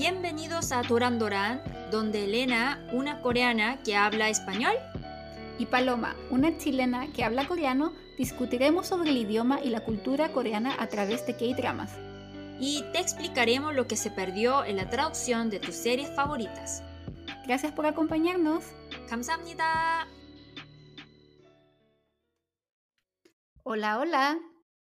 Bienvenidos a Doran donde Elena, una coreana que habla español, y Paloma, una chilena que habla coreano, discutiremos sobre el idioma y la cultura coreana a través de K-dramas. Y te explicaremos lo que se perdió en la traducción de tus series favoritas. Gracias por acompañarnos. 감사합니다. Hola, hola.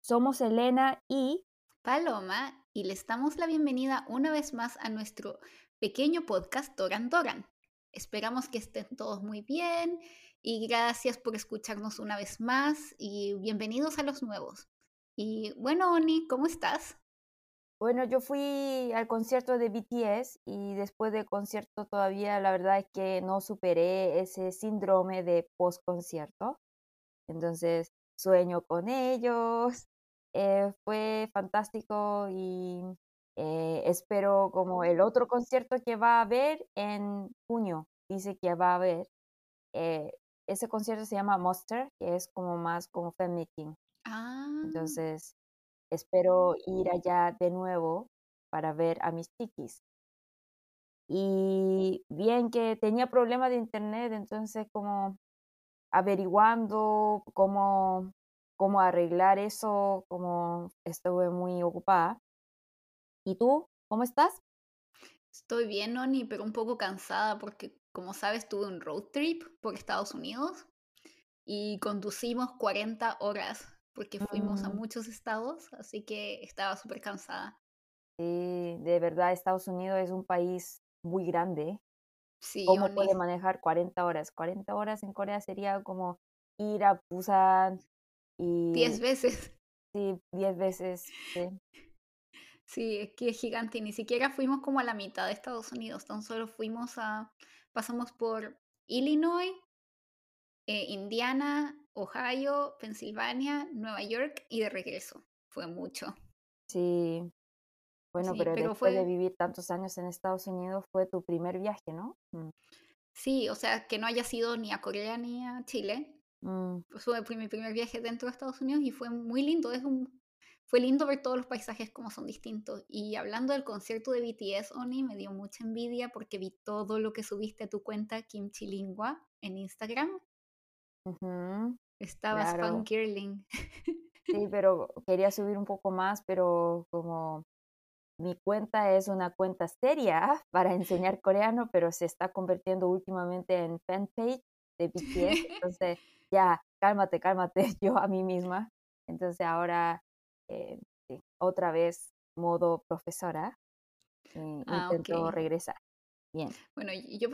Somos Elena y Paloma y les damos la bienvenida una vez más a nuestro pequeño podcast Doran Doran. Esperamos que estén todos muy bien y gracias por escucharnos una vez más y bienvenidos a los nuevos. Y bueno, Oni, ¿cómo estás? Bueno, yo fui al concierto de BTS y después del concierto todavía la verdad es que no superé ese síndrome de post-concierto. Entonces sueño con ellos, eh, fue fantástico y eh, espero como el otro concierto que va a haber en junio, dice que va a haber. Eh, ese concierto se llama Monster, que es como más como fan meeting. Ah. Entonces, espero ir allá de nuevo para ver a mis chiquis. Y bien que tenía problemas de internet, entonces como averiguando cómo cómo arreglar eso, como estuve muy ocupada. ¿Y tú? ¿Cómo estás? Estoy bien, Noni, pero un poco cansada porque, como sabes, tuve un road trip por Estados Unidos y conducimos 40 horas porque fuimos a mm. muchos estados, así que estaba súper cansada. Sí, de verdad, Estados Unidos es un país muy grande. Sí, ¿Cómo puede manejar 40 horas? 40 horas en Corea sería como ir a Busan, y, diez veces. Sí, diez veces. Sí. es que es gigante ni siquiera fuimos como a la mitad de Estados Unidos, tan solo fuimos a, pasamos por Illinois, eh, Indiana, Ohio, Pensilvania, Nueva York y de regreso. Fue mucho. Sí. Bueno, pero, después de vivir tantos años en Estados Unidos fue tu primer viaje, ¿no? Mm. Sí, o sea, que no haya sido ni a Corea ni a Chile, Mm. Fue mi primer viaje dentro de Estados Unidos y fue muy lindo. Es un, fue lindo ver todos los paisajes como son distintos. Y hablando del concierto de BTS, Oni, me dio mucha envidia porque vi todo lo que subiste a tu cuenta Kimchi Lingua en Instagram. Estabas claro. fangirling. Sí, pero quería subir un poco más, pero como mi cuenta es una cuenta seria para enseñar coreano, pero se está convirtiendo últimamente en fanpage de BTS. Entonces ya, cálmate, cálmate, yo a mí misma. Entonces ahora, eh, otra vez, modo profesora, eh, ah, intento regresar. Bien. Bueno, yo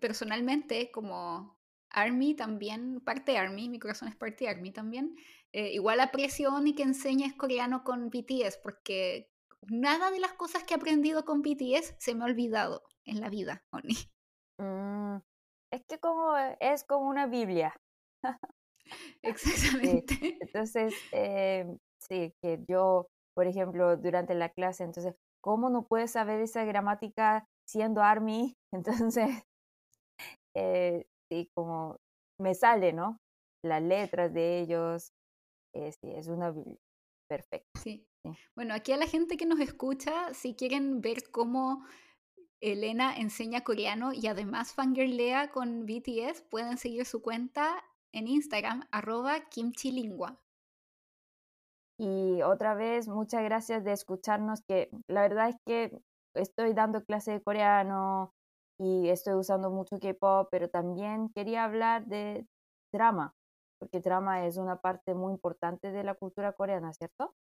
personalmente, como Army también, parte Army, mi corazón es parte Army también, eh, igual aprecio ni que enseñes coreano con BTS, porque nada de las cosas que he aprendido con BTS se me ha olvidado en la vida, Oni. Mm, es que como es como una Biblia. Exactamente. entonces, eh, sí, que yo, por ejemplo, durante la clase, entonces, ¿cómo no puedes saber esa gramática siendo Army? Entonces, eh, sí, como me sale, ¿no? Las letras de ellos, eh, sí, es una perfecta. Sí. sí. Bueno, aquí a la gente que nos escucha, si quieren ver cómo Elena enseña coreano y además fangirlea con BTS, pueden seguir su cuenta en Instagram, arroba kimchilingua. Y otra vez, muchas gracias de escucharnos, que la verdad es que estoy dando clase de coreano y estoy usando mucho K-pop, pero también quería hablar de drama, porque drama es una parte muy importante de la cultura coreana, ¿cierto?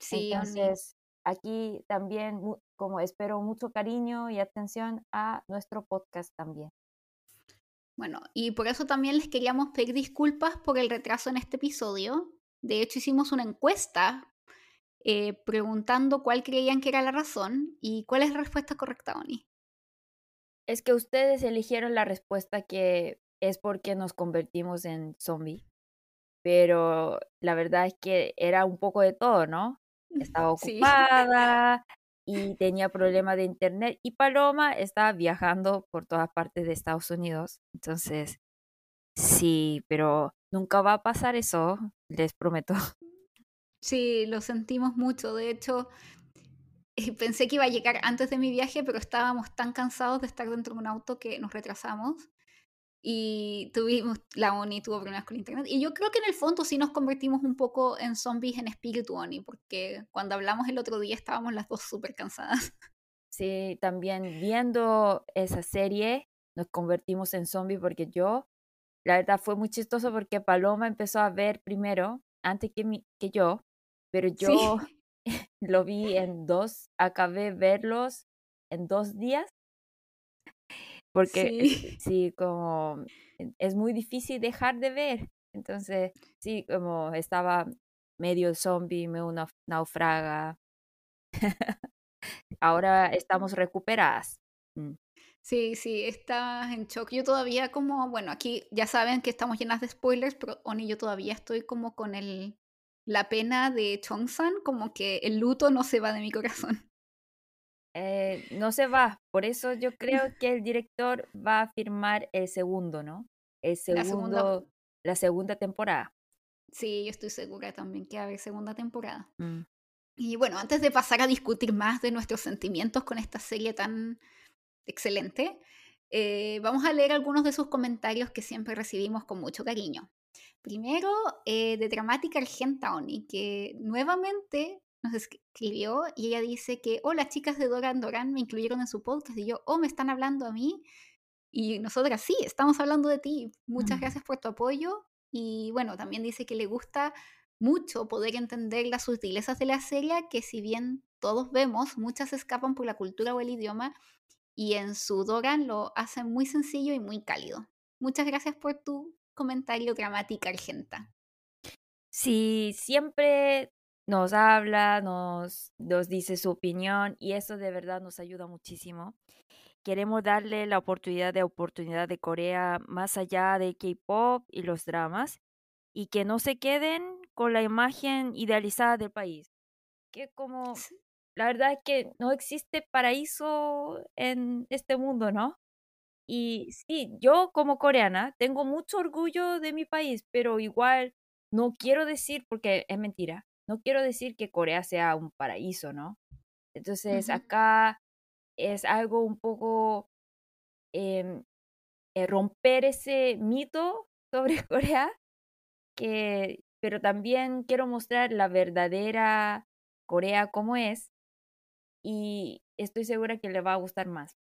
Sí. Entonces, aquí también, como espero mucho cariño y atención a nuestro podcast también. Bueno, y por eso también les queríamos pedir disculpas por el retraso en este episodio. De hecho, hicimos una encuesta eh, preguntando cuál creían que era la razón y cuál es la respuesta correcta, Oni. Es que ustedes eligieron la respuesta que es porque nos convertimos en zombie. Pero la verdad es que era un poco de todo, ¿no? Estaba ocupada, y tenía problemas de internet y Paloma estaba viajando por todas partes de Estados Unidos. Entonces, sí, pero nunca va a pasar eso, les prometo. Sí, lo sentimos mucho. De hecho, eh, pensé que iba a llegar antes de mi viaje, pero estábamos tan cansados de estar dentro de un auto que nos retrasamos y tuvimos, la Oni tuvo problemas con internet. Y yo creo que en el fondo sí nos convertimos un poco en zombies en espíritu Oni, porque cuando hablamos el otro día estábamos las dos súper cansadas. Sí, también viendo esa serie nos convertimos en zombies porque yo, la verdad fue muy chistoso porque Paloma empezó a ver primero, antes que, mi, que yo, pero yo lo vi en dos, acabé verlos en dos días porque sí. como es muy difícil dejar de ver. Entonces, sí, como estaba medio zombie, medio naufraga. Ahora estamos recuperadas. Mm. Sí, sí, estás en shock. Yo todavía como, bueno, aquí ya saben que estamos llenas de spoilers, pero Oni, yo todavía estoy como con el, la pena de Chongsan, como que el luto no se va de mi corazón. Eh, no se va. Por eso yo creo que el director va a firmar el segundo, ¿no? El segundo, la segunda, temporada. Sí, yo estoy segura también que va a haber segunda temporada. Mm. Y bueno, antes de pasar a discutir más de nuestros sentimientos con esta serie tan excelente, eh, vamos a leer algunos de sus comentarios que siempre recibimos con mucho cariño. Primero, eh, de Dramática Argenta Oni, que nuevamente nos escribió y ella dice que, oh, las chicas de Doran Doran me incluyeron en su podcast y yo, oh, me están hablando a mí. Y nosotras sí, estamos hablando de ti. Muchas gracias por tu apoyo. Y bueno, también dice que le gusta mucho poder entender las sutilezas de la serie, que si bien todos vemos, muchas escapan por la cultura o el idioma, y en su Doran lo hacen muy sencillo y muy cálido. Muchas gracias por tu comentario dramática argenta. Sí, siempre nos habla, nos, nos dice su opinión y eso de verdad nos ayuda muchísimo. Queremos darle la oportunidad de oportunidad de Corea más allá de K-pop y los dramas y que no se queden con la imagen idealizada del país. Que como la verdad es que no existe paraíso en este mundo, ¿no? Y sí, yo como coreana tengo mucho orgullo de mi país, pero igual no quiero decir, porque es mentira, no quiero decir que Corea sea un paraíso, ¿no? Entonces acá es algo un poco em, eh, romper ese mito sobre Corea, que, pero también quiero mostrar la verdadera Corea como es y estoy segura que le va a gustar más.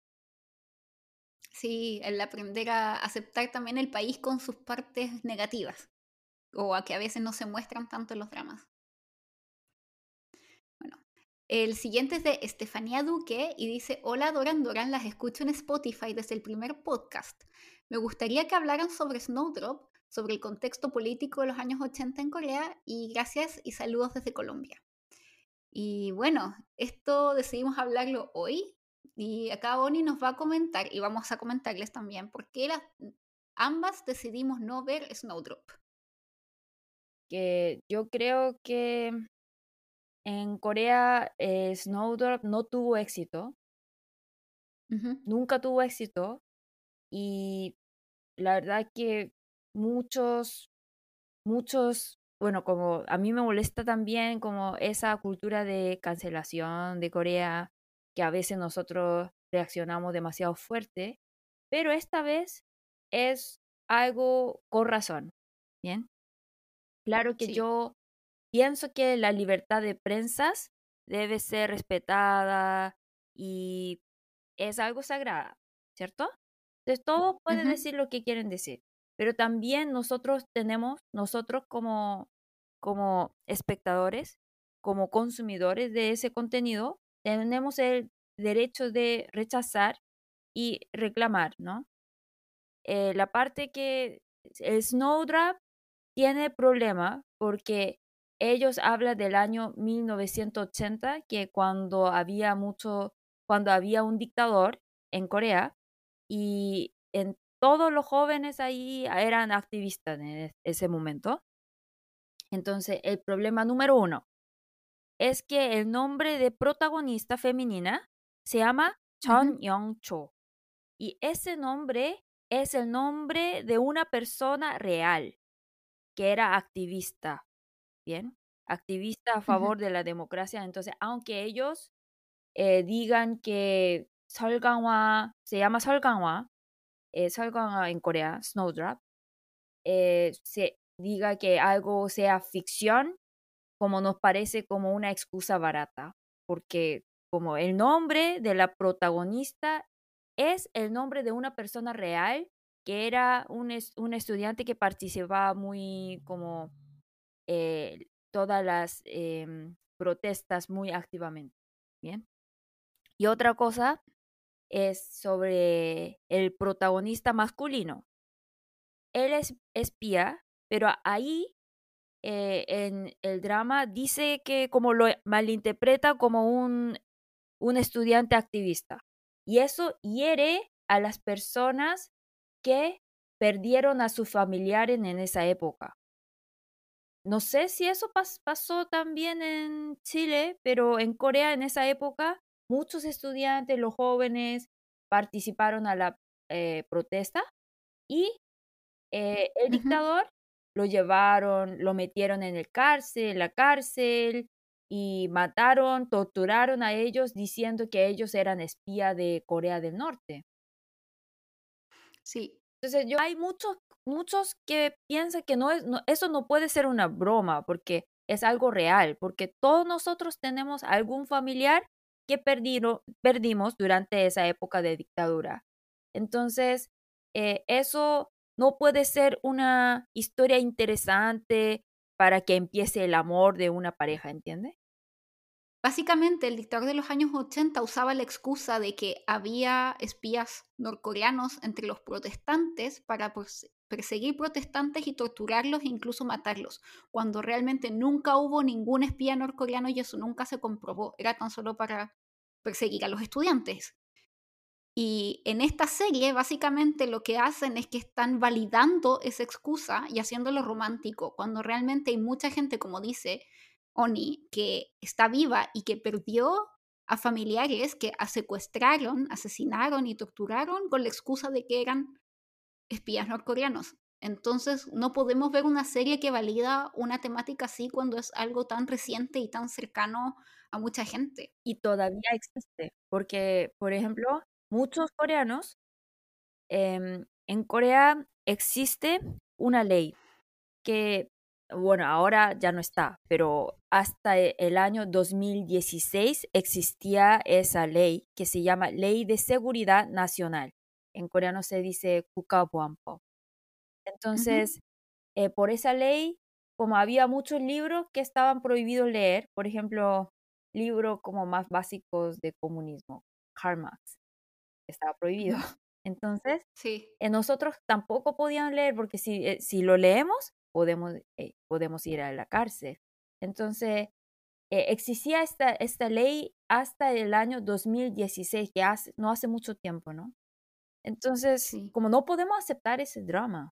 Sí, el aprender a aceptar también el país con sus partes negativas o a que a veces no se muestran tanto en los dramas. El siguiente es de Estefanía Duque y dice, hola Doran Doran, las escucho en Spotify desde el primer podcast. Me gustaría que hablaran sobre Snowdrop, sobre el contexto político de los años 80 en Corea y gracias y saludos desde Colombia. Y bueno, esto decidimos hablarlo hoy y acá Bonnie nos va a comentar y vamos a comentarles también por qué las, ambas decidimos no ver Snowdrop. Que yo creo que en Corea, eh, Snowdrop no tuvo éxito. Nunca tuvo éxito. Y la verdad que muchos, muchos, bueno, como a mí me molesta también como esa cultura de cancelación de Corea, que a veces nosotros reaccionamos demasiado fuerte, pero esta vez es algo con razón, ¿bien? Claro que yo pienso que la libertad de prensa debe ser respetada y es algo sagrado, ¿cierto? Entonces, todos pueden decir lo que quieren decir, pero también nosotros tenemos, nosotros como, como espectadores, como consumidores de ese contenido, tenemos el derecho de rechazar y reclamar, ¿no? Eh, la parte que el Snowdraft tiene problema porque ellos hablan del año 1980, que cuando había mucho, cuando había un dictador en Corea y en todos los jóvenes ahí eran activistas en ese momento. Entonces, el problema número uno es que el nombre de protagonista femenina se llama Chun Young-cho. Y ese nombre es el nombre de una persona real que era activista Bien, activista a favor de la democracia. Entonces, aunque ellos eh, digan que Solganwa, se llama Solganwa, eh, Solganwa en Corea, Snowdrop, eh, se diga que algo sea ficción, como nos parece como una excusa barata, porque como el nombre de la protagonista es el nombre de una persona real que era un, un estudiante que participaba muy como eh, todas las em, protestas muy activamente. Bien. Y otra cosa es sobre el protagonista masculino. Él es espía, pero ahí eh, en el drama dice que como lo malinterpreta como un, un estudiante activista. Y eso hiere a las personas que perdieron a su familiar en esa época. No sé si eso pasó también en Chile, pero en Corea en esa época muchos estudiantes, los jóvenes, participaron a la eh, protesta y eh, el dictador lo llevaron, lo metieron en el cárcel, la cárcel y mataron, torturaron a ellos diciendo que ellos eran espía de Corea del Norte. Sí. Entonces, yo hay muchos, muchos que piensan que no es, eso no puede ser una broma porque es algo real, porque todos nosotros tenemos algún familiar que perdimos durante esa época de dictadura. Entonces, eh, eso no puede ser una historia interesante para que empiece el amor de una pareja, ¿entiende? Básicamente, el dictador de los años 80 usaba la excusa de que había espías norcoreanos entre los protestantes para perseguir protestantes y torturarlos e incluso matarlos, cuando realmente nunca hubo ningún espía norcoreano y eso nunca se comprobó, era tan solo para perseguir a los estudiantes. Y en esta serie, básicamente lo que hacen es que están validando esa excusa y haciéndolo romántico, cuando realmente hay mucha gente, como dice, Oni, que está viva y que perdió a familiares que secuestraron, asesinaron y torturaron con la excusa de que eran espías norcoreanos. Entonces, no podemos ver una serie que valida una temática así cuando es algo tan reciente y tan cercano a mucha gente. Y todavía existe, porque, por ejemplo, muchos coreanos, em, en Corea existe una ley que bueno, ahora ya no está, pero hasta e, el año 2016 existía esa ley que se llama Ley de Seguridad Nacional. En coreano se dice Kukabuampo. Entonces, eh, por esa ley, como había muchos libros que estaban prohibidos leer, por ejemplo, libros como más básicos de comunismo, Karl Marx, estaba prohibido. Entonces, sí. Eh, nosotros tampoco podían leer porque si, eh, si lo leemos, podemos, eh, podemos ir a la cárcel. Entonces, eh, existía esta, esta ley hasta el año 2016, que hace, no hace mucho tiempo, ¿no? Entonces, como no podemos aceptar ese drama.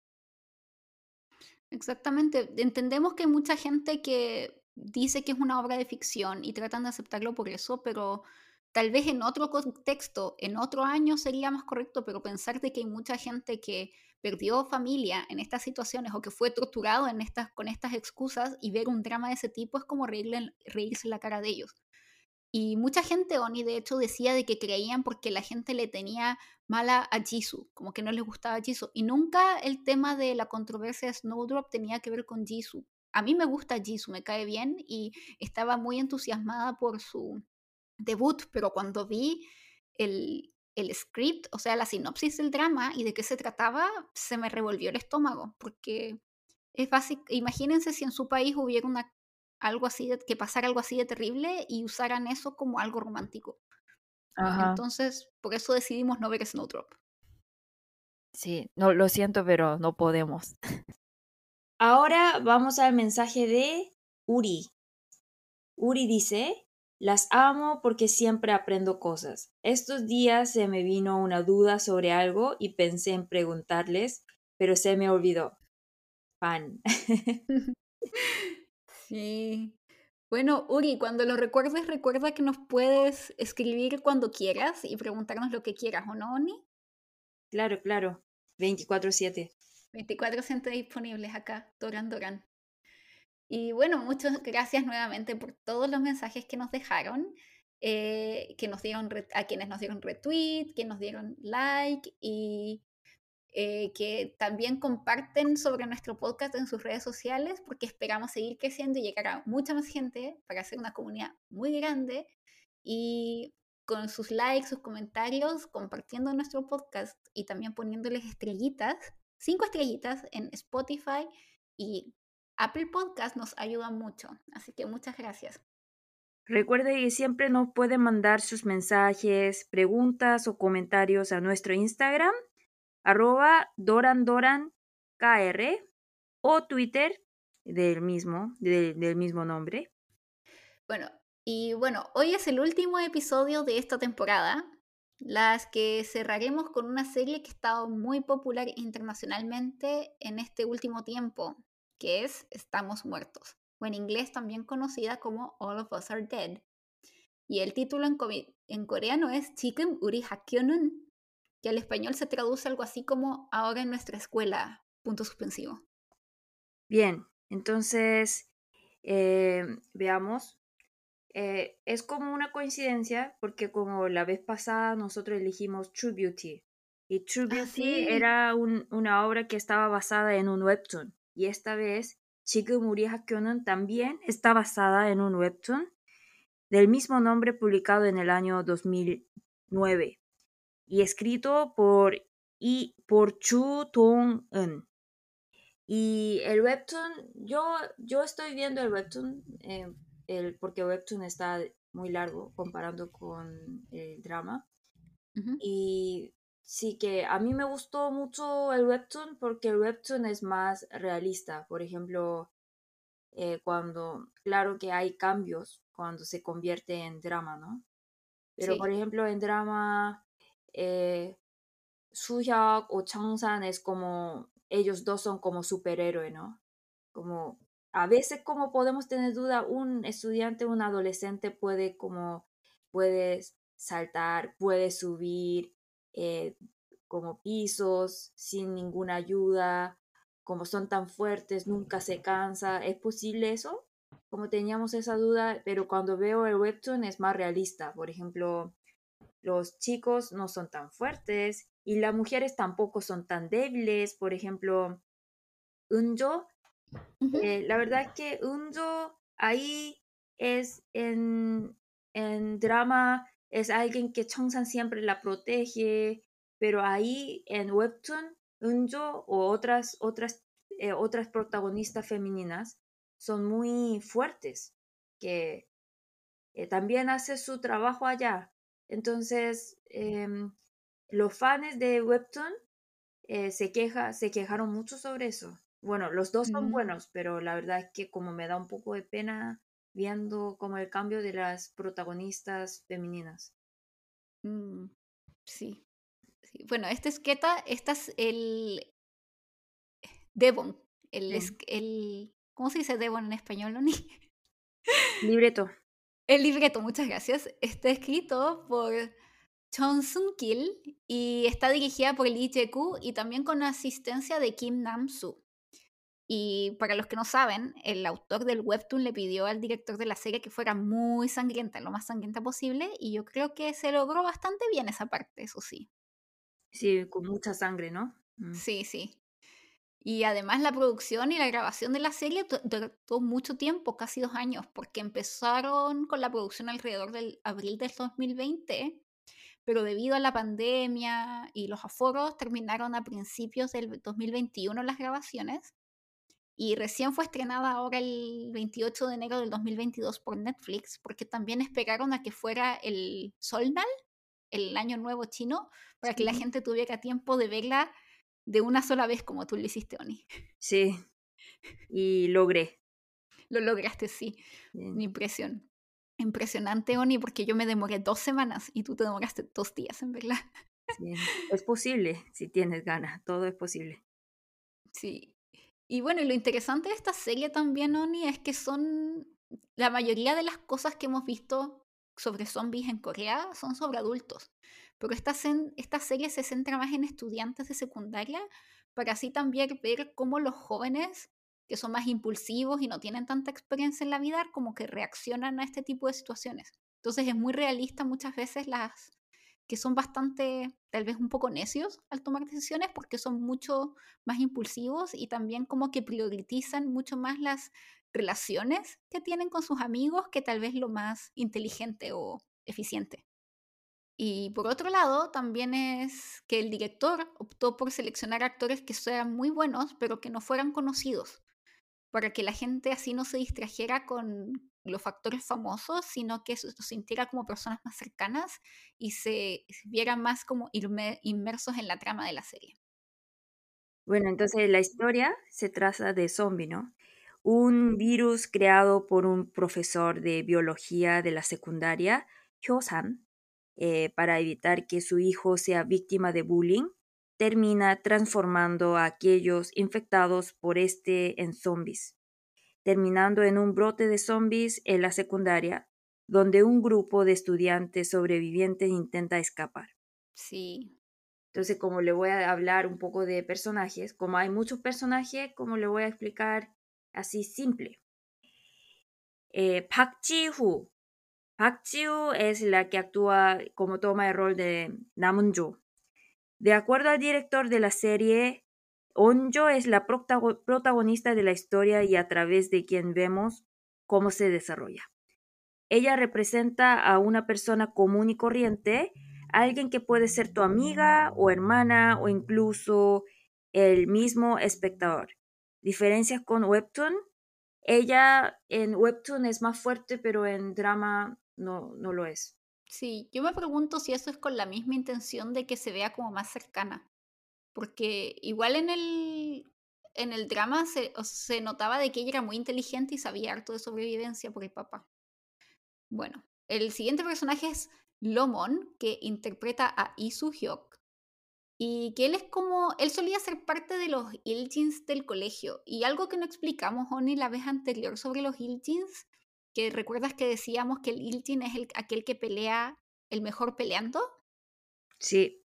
Exactamente. Entendemos que hay mucha gente que dice que es una obra de ficción y tratan de aceptarlo por eso, pero tal vez en otro contexto, en otro año sería más correcto, pero pensar que hay mucha gente que perdió familia en estas situaciones o que fue torturado en estas, con estas excusas y ver un drama de ese tipo es como reírse la cara de ellos. Y mucha gente, Oni, de hecho, decía de que creían porque la gente le tenía mala a Jisoo, como que no les gustaba Jisoo. Y nunca el tema de la controversia de Snowdrop tenía que ver con Jisoo. A mí me gusta Jisoo, me cae bien y estaba muy entusiasmada por su debut, pero cuando vi el, el script, o sea, la sinopsis del drama y de qué se trataba, se me revolvió el estómago, porque es básico, imagínense si en su país hubiera una, algo así, de, que pasara algo así de terrible y usaran eso como algo romántico. Entonces, por eso decidimos no ver Snowdrop. Sí, no, lo siento, pero no podemos. Ahora vamos al mensaje de Uri. Uri dice, las amo porque siempre aprendo cosas. Estos días se me vino una duda sobre algo y pensé en preguntarles, pero se me olvidó. Pan. sí. Bueno, Uri, cuando lo recuerdes, recuerda que nos puedes escribir cuando quieras y preguntarnos lo que quieras, ¿o no, Oni? Claro, claro. 24-7. 24-7 disponibles acá, Doran Doran. Y bueno, muchas gracias nuevamente por todos los mensajes que nos dejaron. eh, que nos dieron a quienes nos dieron retweet, que nos dieron like y eh, que también comparten sobre nuestro podcast en sus redes sociales, porque esperamos seguir creciendo y llegar a mucha más gente para hacer una comunidad muy grande y con sus likes, sus comentarios, compartiendo nuestro podcast y también poniéndoles estrellitas, cinco estrellitas en Spotify y Apple Podcast nos ayuda mucho. Así que muchas gracias. Recuerde que siempre nos pueden mandar sus mensajes, preguntas o comentarios a nuestro Instagram, arroba dorandorankr o Twitter del mismo, del mismo nombre. Bueno, y bueno, hoy es el último episodio de esta temporada, las que cerraremos con una serie que ha estado muy popular internacionalmente en este último tiempo, que es Estamos Muertos o en inglés también conocida como All of Us Are Dead. Y el título en, coreano es Chikum Uri Hakkyonun, que al español se traduce algo así como Ahora en nuestra escuela, punto suspensivo. Bien, entonces eh, veamos. Eh, es como una coincidencia porque como la vez pasada nosotros elegimos True Beauty y True ah, Beauty era una obra que estaba basada en un webtoon y esta vez Shigemuri Hakyonon también está basada en un webtoon del mismo nombre publicado en el año 2009 y escrito por, y, por Chu Tong-un. Y el webtoon, yo, yo estoy viendo el webtoon em, el, porque el webtoon está muy largo comparando con el drama. Y sí que a mí me gustó mucho el webtoon porque el webtoon es más realista. Por ejemplo, eh, cuando, claro que hay cambios cuando se convierte en drama, ¿no? Pero por ejemplo, en drama, eh, Suhyuk o Changsan es como, ellos dos son como superhéroe, ¿no? Como, a veces como podemos tener duda, un estudiante, un adolescente puede como, puede saltar, puede subir, eh, como pisos sin ninguna ayuda, como son tan fuertes, nunca se cansa. ¿Es posible eso? Como teníamos esa duda, pero cuando veo el webtoon es más realista. Por ejemplo, los chicos no son tan fuertes y las mujeres tampoco son tan débiles. Por ejemplo, Unjo, eh, la verdad es que Unjo ahí es en, en drama es alguien que Chongsan siempre la protege, pero ahí en Webtoon, Unjo o otras, otras, eh, otras protagonistas femeninas son muy fuertes, que eh, también hace su trabajo allá. Entonces, em, los fans de Webtoon eh, se, queja, se quejaron mucho sobre eso. Bueno, los dos son buenos, pero la verdad es que como me da un poco de pena viendo como el cambio de las protagonistas femeninas. Mm, sí. Bueno, este es Keta, este es el Devon, el, el ¿cómo se dice Devon en español, Loni? Libreto. El libreto, muchas gracias. Está escrito por Chon Sung Kil y está dirigida por Lee Jae-koo y también con asistencia de Kim Nam-soo. Y para los que no saben, el autor del webtoon le pidió al director de la serie que fuera muy sangrienta, lo más sangrienta posible, y yo creo que se logró bastante bien esa parte, eso sí. Sí, con mucha sangre, ¿no? Mm. Sí, sí. Y además la producción y la grabación de la serie duró mucho tiempo, casi dos años, porque empezaron con la producción alrededor del abril del 2020, pero debido a la pandemia y los aforos terminaron a principios del 2021 las grabaciones y recién fue estrenada ahora el 28 de enero del 2022 por Netflix, porque también esperaron a que fuera el Solnal, el año nuevo chino, para que la gente tuviera tiempo de verla de una sola vez como tú lo hiciste, Oni. Sí, y logré. Lo lograste, sí. Mi impresión. Impresionante, Oni, porque yo me demoré dos semanas y tú te demoraste dos días en verla. Sí. Es posible, si tienes ganas, todo es posible. Sí, y bueno, y lo interesante de esta serie también, Oni, es que son la mayoría de las cosas que hemos visto sobre zombies en Corea son sobre adultos. Pero esta, esta serie se centra más en estudiantes de secundaria para así también ver cómo los jóvenes que son más impulsivos y no tienen tanta experiencia en la vida, como que reaccionan a este tipo de situaciones. Entonces es muy realista muchas veces las que son bastante, tal vez un poco necios al tomar decisiones porque son mucho más impulsivos y también como que priorizan mucho más las relaciones que tienen con sus amigos que tal vez lo más inteligente o eficiente. Y por otro lado, también es que el director optó por seleccionar actores que fueran muy buenos, pero que no fueran conocidos, para que la gente así no se distrajera con los factores famosos, sino que se sintiera como personas más cercanas y se, vieran más como inmersos en la trama de la serie. Bueno, entonces la historia se trata de zombie, ¿no? Un virus creado por un profesor de biología de la secundaria, Hyo-san, eh, para evitar que su hijo sea víctima de bullying, termina transformando a aquellos infectados por este en zombies, terminando en un brote de zombies en la secundaria, donde un grupo de estudiantes sobrevivientes intenta escapar. Sí. Entonces, como le voy a hablar un poco de personajes, como hay muchos personajes, como le voy a explicar así simple. Eh, Park Ji-hoo Park Jiu es la que actúa como toma el rol de Namunjo. De acuerdo al director de la serie, Onjo es la protagonista de la historia y a través de quien vemos cómo se desarrolla. Ella representa a una persona común y corriente, alguien que puede ser tu amiga o hermana o incluso el mismo espectador. Diferencias con Webtoon. Ella en Webtoon es más fuerte, pero en drama no, no lo es. Sí, yo me pregunto si eso es con la misma intención de que se vea como más cercana. Porque igual en el, en el drama se, se notaba de que ella era muy inteligente y sabía harto de sobrevivencia por el papá. Bueno, el siguiente personaje es Lomon, que interpreta a Isu Hyok. Y que él es como, él solía ser parte de los Iljins del colegio. Y algo que no explicamos, Oni, la vez anterior sobre los Iljins que recuerdas que decíamos que el Iltin es el, aquel que pelea el mejor peleando. Sí.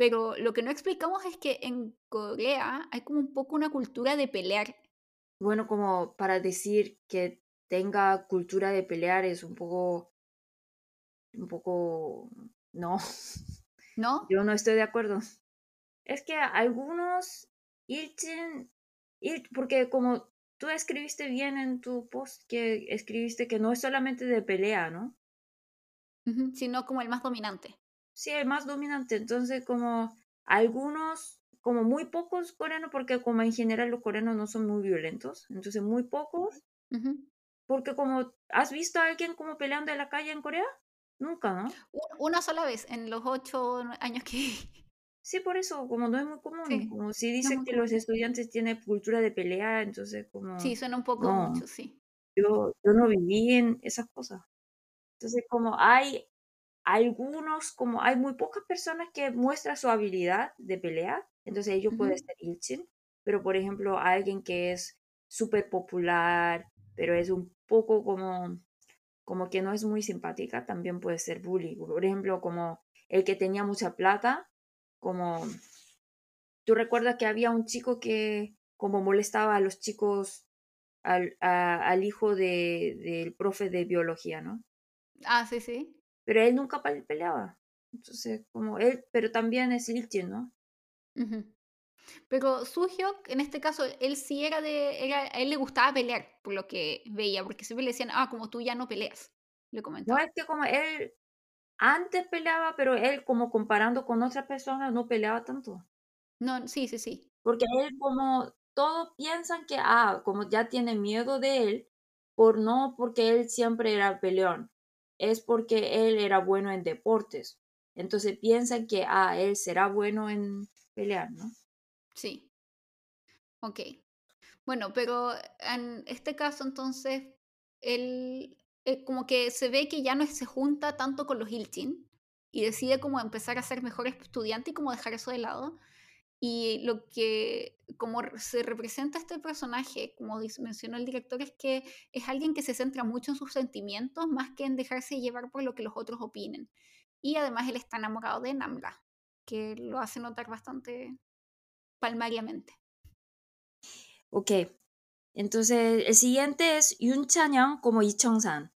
Pero lo que no explicamos es que en Corea hay como un poco una cultura de pelear. Bueno, como para decir que tenga cultura de pelear es un poco, un poco, no. ¿No? Yo no estoy de acuerdo. Es que algunos Iltin, porque como tú escribiste bien en tu post que escribiste que no es solamente de pelea, ¿no? sino como el más dominante. Sí, el más dominante. Entonces, como algunos, como muy pocos coreanos, porque como en general los coreanos no son muy violentos, entonces muy pocos. Porque como, ¿has visto a alguien como peleando en la calle en Corea? Nunca, ¿no? Una sola vez en los ocho años que, Sí, por eso, como no es muy común, como si dicen que los estudiantes tienen cultura de pelea, entonces como... Sí, suena un poco mucho, sí. Yo, yo no viví en esas cosas. Entonces como hay algunos, como hay muy pocas personas que muestran su habilidad de pelea, entonces ellos pueden ser Ilchin, pero por ejemplo alguien que es súper popular, pero es un poco como, como que no es muy simpática, también puede ser bully. Por ejemplo, como el que tenía mucha plata, como tú recuerdas que había un chico que como molestaba a los chicos al, al hijo de, del profe de biología, ¿no? Ah, sí, sí. Pero él nunca peleaba. Entonces, como él, pero también es Ilchin, ¿no? Pero Suhyok, en este caso, él sí era de. Era, a él le gustaba pelear, por lo que veía, porque siempre le decían, ah, como tú ya no peleas. Le comentaba. No, es que como él antes peleaba, pero él como comparando con otras personas no peleaba tanto. No, sí, sí, sí. Porque él como todos piensan que, ah, como ya tiene miedo de él, por no porque él siempre era peleón, es porque él era bueno en deportes. Entonces piensan que, ah, él será bueno en pelear, ¿no? Sí. Ok. Bueno, pero en este caso entonces, él eh, como que se ve que ya no se junta tanto con los Ilchin y decide como empezar a ser mejor estudiante y como dejar eso de lado. Y lo que, como se representa este personaje, como mencionó el director, es que es alguien que se centra mucho en sus sentimientos más que en dejarse llevar por lo que los otros opinen. Y además él está enamorado de Namra, que lo hace notar bastante palmariamente. Ok, entonces, el siguiente es Yun Chanyeong como Lee Chong-san,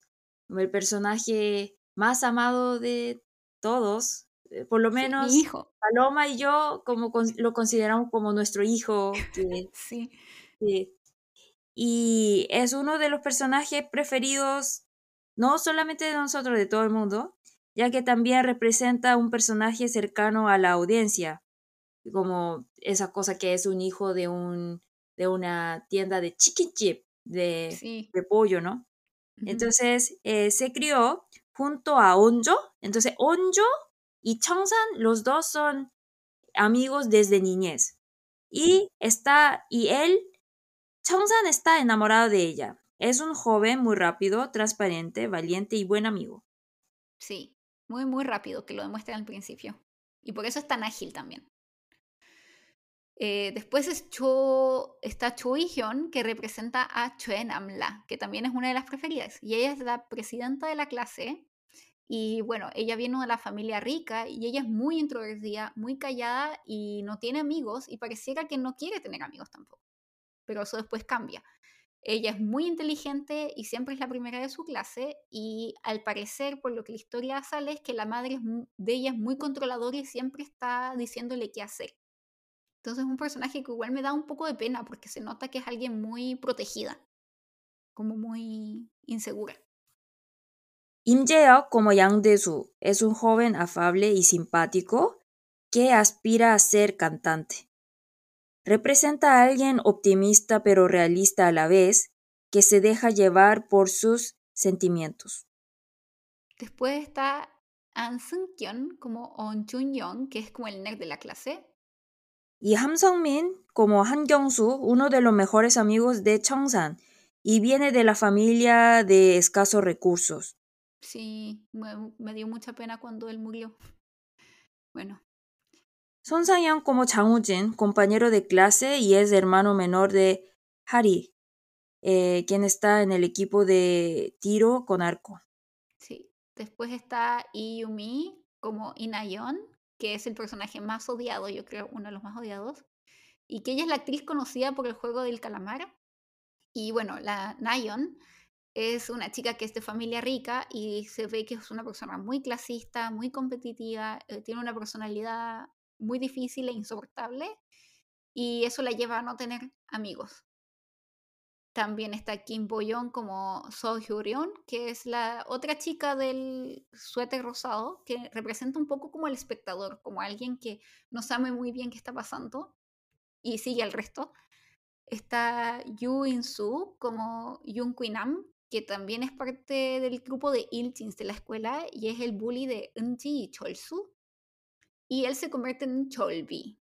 el personaje más amado de todos. Eh, por lo menos hijo. Paloma y yo como lo consideramos como nuestro hijo. sí. Y es uno de los personajes preferidos, no solamente de nosotros, de todo el mundo, ya que también representa un personaje cercano a la audiencia, como esa cosa que es un hijo de, un, de una tienda de chicken chip, de, de pollo, ¿no? Entonces eh, se crió junto a Onjo. Entonces Onjo y Changsan, los dos son amigos desde niñez. Y está, y él, Changsan está enamorado de ella. Es un joven muy rápido, transparente, valiente y buen amigo. Sí, muy, muy rápido, que lo demuestra al principio. Y por eso es tan ágil también. Eh, después está Cho Hyun, que representa a Chuen Amla, que también es una de las preferidas. Y ella es la presidenta de la clase. Y bueno, ella viene de la familia rica y ella es muy introvertida, muy callada y no tiene amigos y pareciera que no quiere tener amigos tampoco. Pero eso después cambia. Ella es muy inteligente y siempre es la primera de su clase y al parecer, por lo que la historia sale, es que la madre de ella es muy controladora y siempre está diciéndole qué hacer. Entonces es un personaje que igual me da un poco de pena porque se nota que es alguien muy protegida, como muy insegura. Im jae como Yang Dae-soo, es un joven afable y simpático que aspira a ser cantante. Representa a alguien optimista pero realista a la vez, que se deja llevar por sus sentimientos. Después está An Seung-kyeon como On Chun-young, que es como el nerd de la clase, y Ham Song-min como Han Kyung-soo, uno de los mejores amigos de Chong-san, y viene de la familia de escasos recursos. Sí, me, dio mucha pena cuando él murió. Bueno. Son Sang-young como Chang Woo-jin, compañero de clase y es hermano menor de Hari, eh, quien está en el equipo de tiro con arco. Sí. Después está Iyumi como Inayon, que es el personaje más odiado, yo creo, uno de los más odiados, y que ella es la actriz conocida por el juego del calamar. Y bueno, la Nayon es una chica que es de familia rica y se ve que es una persona muy clasista, muy competitiva, eh, tiene una personalidad muy difícil e insoportable y eso la lleva a no tener amigos. También está Kim Boyon como So Hyorion, que es la otra chica del suéter rosado, que representa un poco como el espectador, como alguien que no sabe muy bien qué está pasando y sigue al resto. Está Yu In-soo como Yun Nam, que también es parte del grupo de Ilchins de la escuela y es el bully de Eunji y Cholsu. Y él se convierte en Cholbi.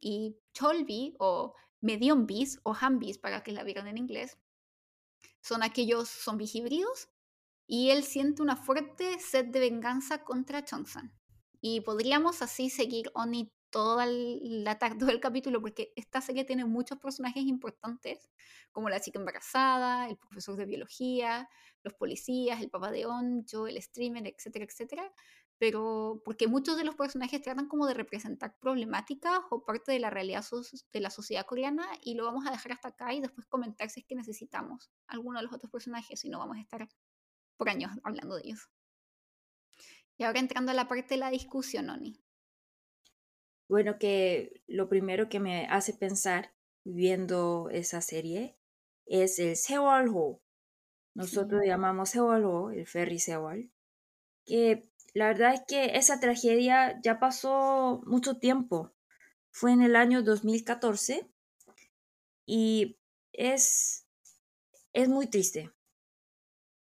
Y Cholbi, o medium bees o bees para que la vieran en inglés, son aquellos zombies híbridos y él siente una fuerte sed de venganza contra Chongsan. Y podríamos así seguir Oni toda la tarde del capítulo porque esta serie tiene muchos personajes importantes, como la chica embarazada, el profesor de biología, los policías, el papá de Onjo, el streamer, etcétera, etcétera pero porque muchos de los personajes tratan como de representar problemáticas o parte de la realidad de la sociedad coreana y lo vamos a dejar hasta acá y después comentar si es que necesitamos alguno de los otros personajes, si no vamos a estar por años hablando de ellos. Y ahora entrando a la parte de la discusión, Oni. Bueno, que lo primero que me hace pensar viendo esa serie es el Sewol-ho. Nosotros llamamos Sewol-ho, el ferry Sewol, que la verdad es que esa tragedia ya pasó mucho tiempo. Fue en el año 2014 y es, es muy triste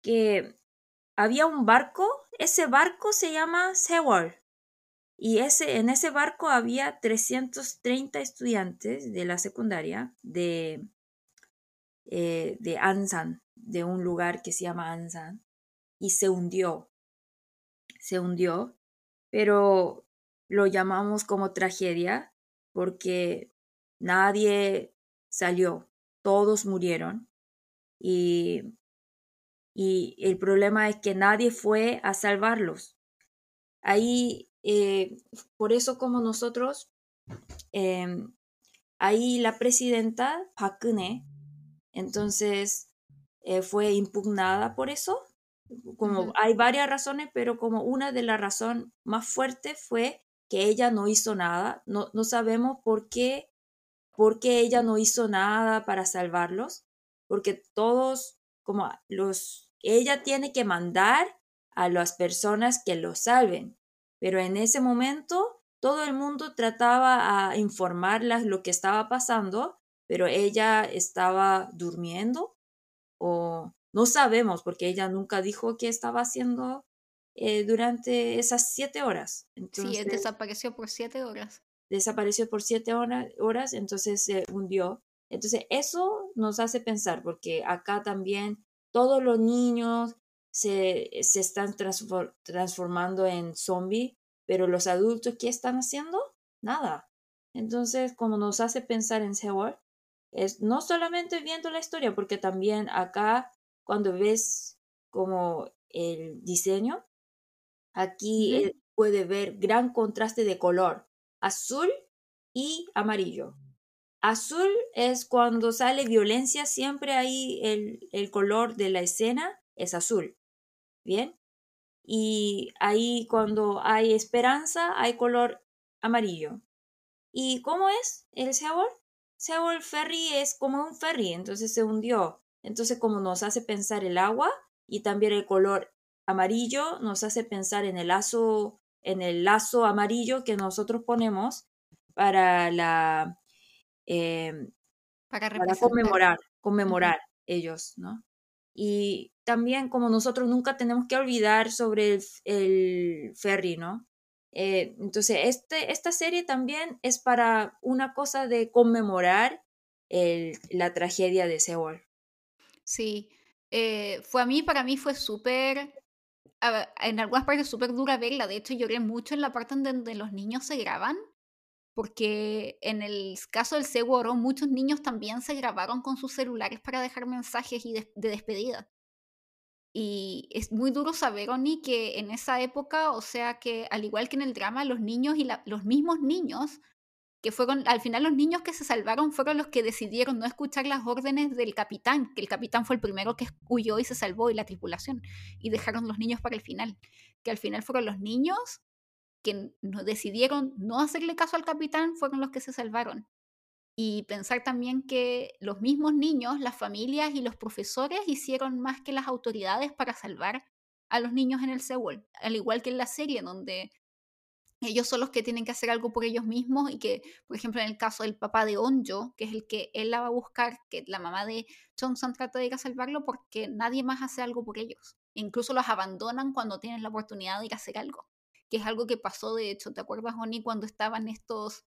que había un barco, ese barco se llama Sewol y ese, en ese barco había 330 estudiantes de la secundaria de, eh, de Ansan, de un lugar que se llama Ansan, y se hundió se hundió, pero lo llamamos como tragedia porque nadie salió, todos murieron y, y el problema es que nadie fue a salvarlos. Ahí, eh, por eso como nosotros, em, ahí la presidenta Park entonces eh, fue impugnada por eso Como hay varias razones, pero como una de las razones más fuertes fue que ella no hizo nada. No, no sabemos por qué, por qué ella no hizo nada para salvarlos, porque todos, como los, ella tiene que mandar a las personas que lo salven, pero en ese momento todo el mundo trataba a informarlas lo que estaba pasando, pero ella estaba durmiendo o no sabemos porque ella nunca dijo qué estaba haciendo eh, durante esas siete horas. sí, desapareció por siete horas. Desapareció por siete horas, entonces se hundió. Entonces eso nos hace pensar porque acá también todos los niños se, se están transformando en zombies pero los adultos, ¿qué están haciendo? Nada. Entonces, como nos hace pensar en Seward, es no solamente viendo la historia, porque también acá, cuando ves como el diseño, aquí puede ver gran contraste de color, azul y amarillo. Azul es cuando sale violencia, siempre ahí el, el color de la escena es azul. Bien, y ahí cuando hay esperanza hay color amarillo. ¿Y cómo es el Seawall? Seawall Ferry es como un ferry, entonces se hundió. Entonces como nos hace pensar el agua y también el color amarillo nos hace pensar en el lazo en el lazo amarillo que nosotros ponemos para la em, para, conmemorar conmemorar ellos, ¿no? Y también como nosotros nunca tenemos que olvidar sobre el, ferry, ¿no? Eh, entonces, este, esta serie también es para una cosa de conmemorar la tragedia de Seoul. Sí, eh, fue a mí, para mí fue súper, en algunas partes súper dura verla, de hecho lloré mucho en la parte donde los niños se graban, porque en el caso del Seguro muchos niños también se grabaron con sus celulares para dejar mensajes y de, despedida. Y es muy duro saber, Oni, que en esa época, o sea que al igual que en el drama, los niños y los mismos niños, que fueron, al final los niños que se salvaron fueron los que decidieron no escuchar las órdenes del capitán, que el capitán fue el primero que huyó y se salvó y la tripulación, y dejaron los niños para el final, que al final fueron los niños que no decidieron no hacerle caso al capitán fueron los que se salvaron. Y pensar también que los mismos niños, las familias y los profesores hicieron más que las autoridades para salvar a los niños en el Seúl, al igual que en la serie, donde ellos son los que tienen que hacer algo por ellos mismos y que, por ejemplo, en el caso del papá de Onjo, que es el que él la va a buscar, que la mamá de Johnson trata de ir a salvarlo porque nadie más hace algo por ellos. incluso los abandonan cuando tienen la oportunidad de ir a hacer algo que es algo que pasó, de hecho, ¿te acuerdas, Oni, cuando estaban estos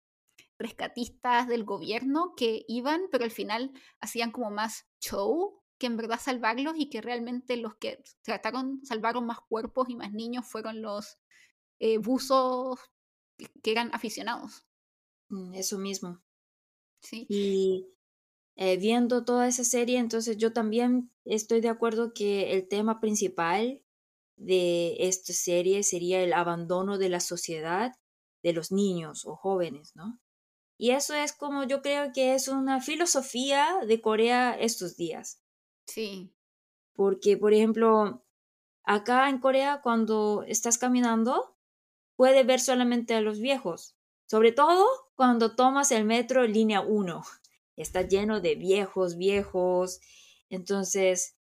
rescatistas del gobierno que iban, pero al final hacían como más show que en verdad salvarlos y que realmente los que trataron, salvaron más cuerpos y más niños fueron los eh, buzos que eran aficionados. Mm, eso mismo. Sí. Y eh, viendo toda esa serie, entonces yo también estoy de acuerdo que el tema principal de esta serie sería el abandono de la sociedad de los niños o jóvenes, ¿no? Y eso es como yo creo que es una filosofía de Corea estos días. Sí. Porque, por ejemplo, acá en Corea cuando estás caminando, puedes ver solamente a los viejos. Sobre todo cuando tomas el metro línea 1. Está lleno de viejos, viejos. Entonces,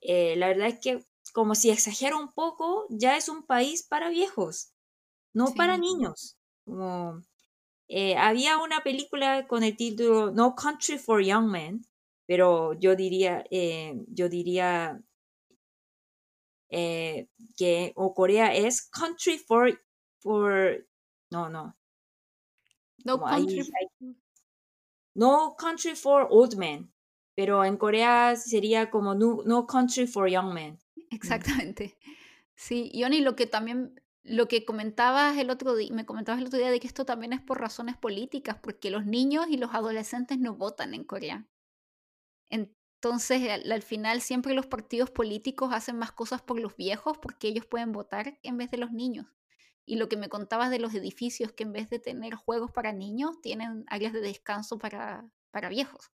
eh, la verdad es que como si exagero un poco, ya es un país para viejos, no para niños. Como, eh, había una película con el título No Country for Young Men, pero yo diría, eh, yo diría eh, que o Corea es Country for, for no, no. No country, no country for Old Men, pero en Corea sería como no Country for Young Men. Exactamente. Sí, Ioni, lo que también, lo que comentabas el otro día, me comentabas el otro día de que esto también es por razones políticas, porque los niños y los adolescentes no votan en Corea. Entonces, al, final siempre los partidos políticos hacen más cosas por los viejos porque ellos pueden votar en vez de los niños. Y lo que me contabas de los edificios, que en vez de tener juegos para niños, tienen áreas de descanso para, para viejos.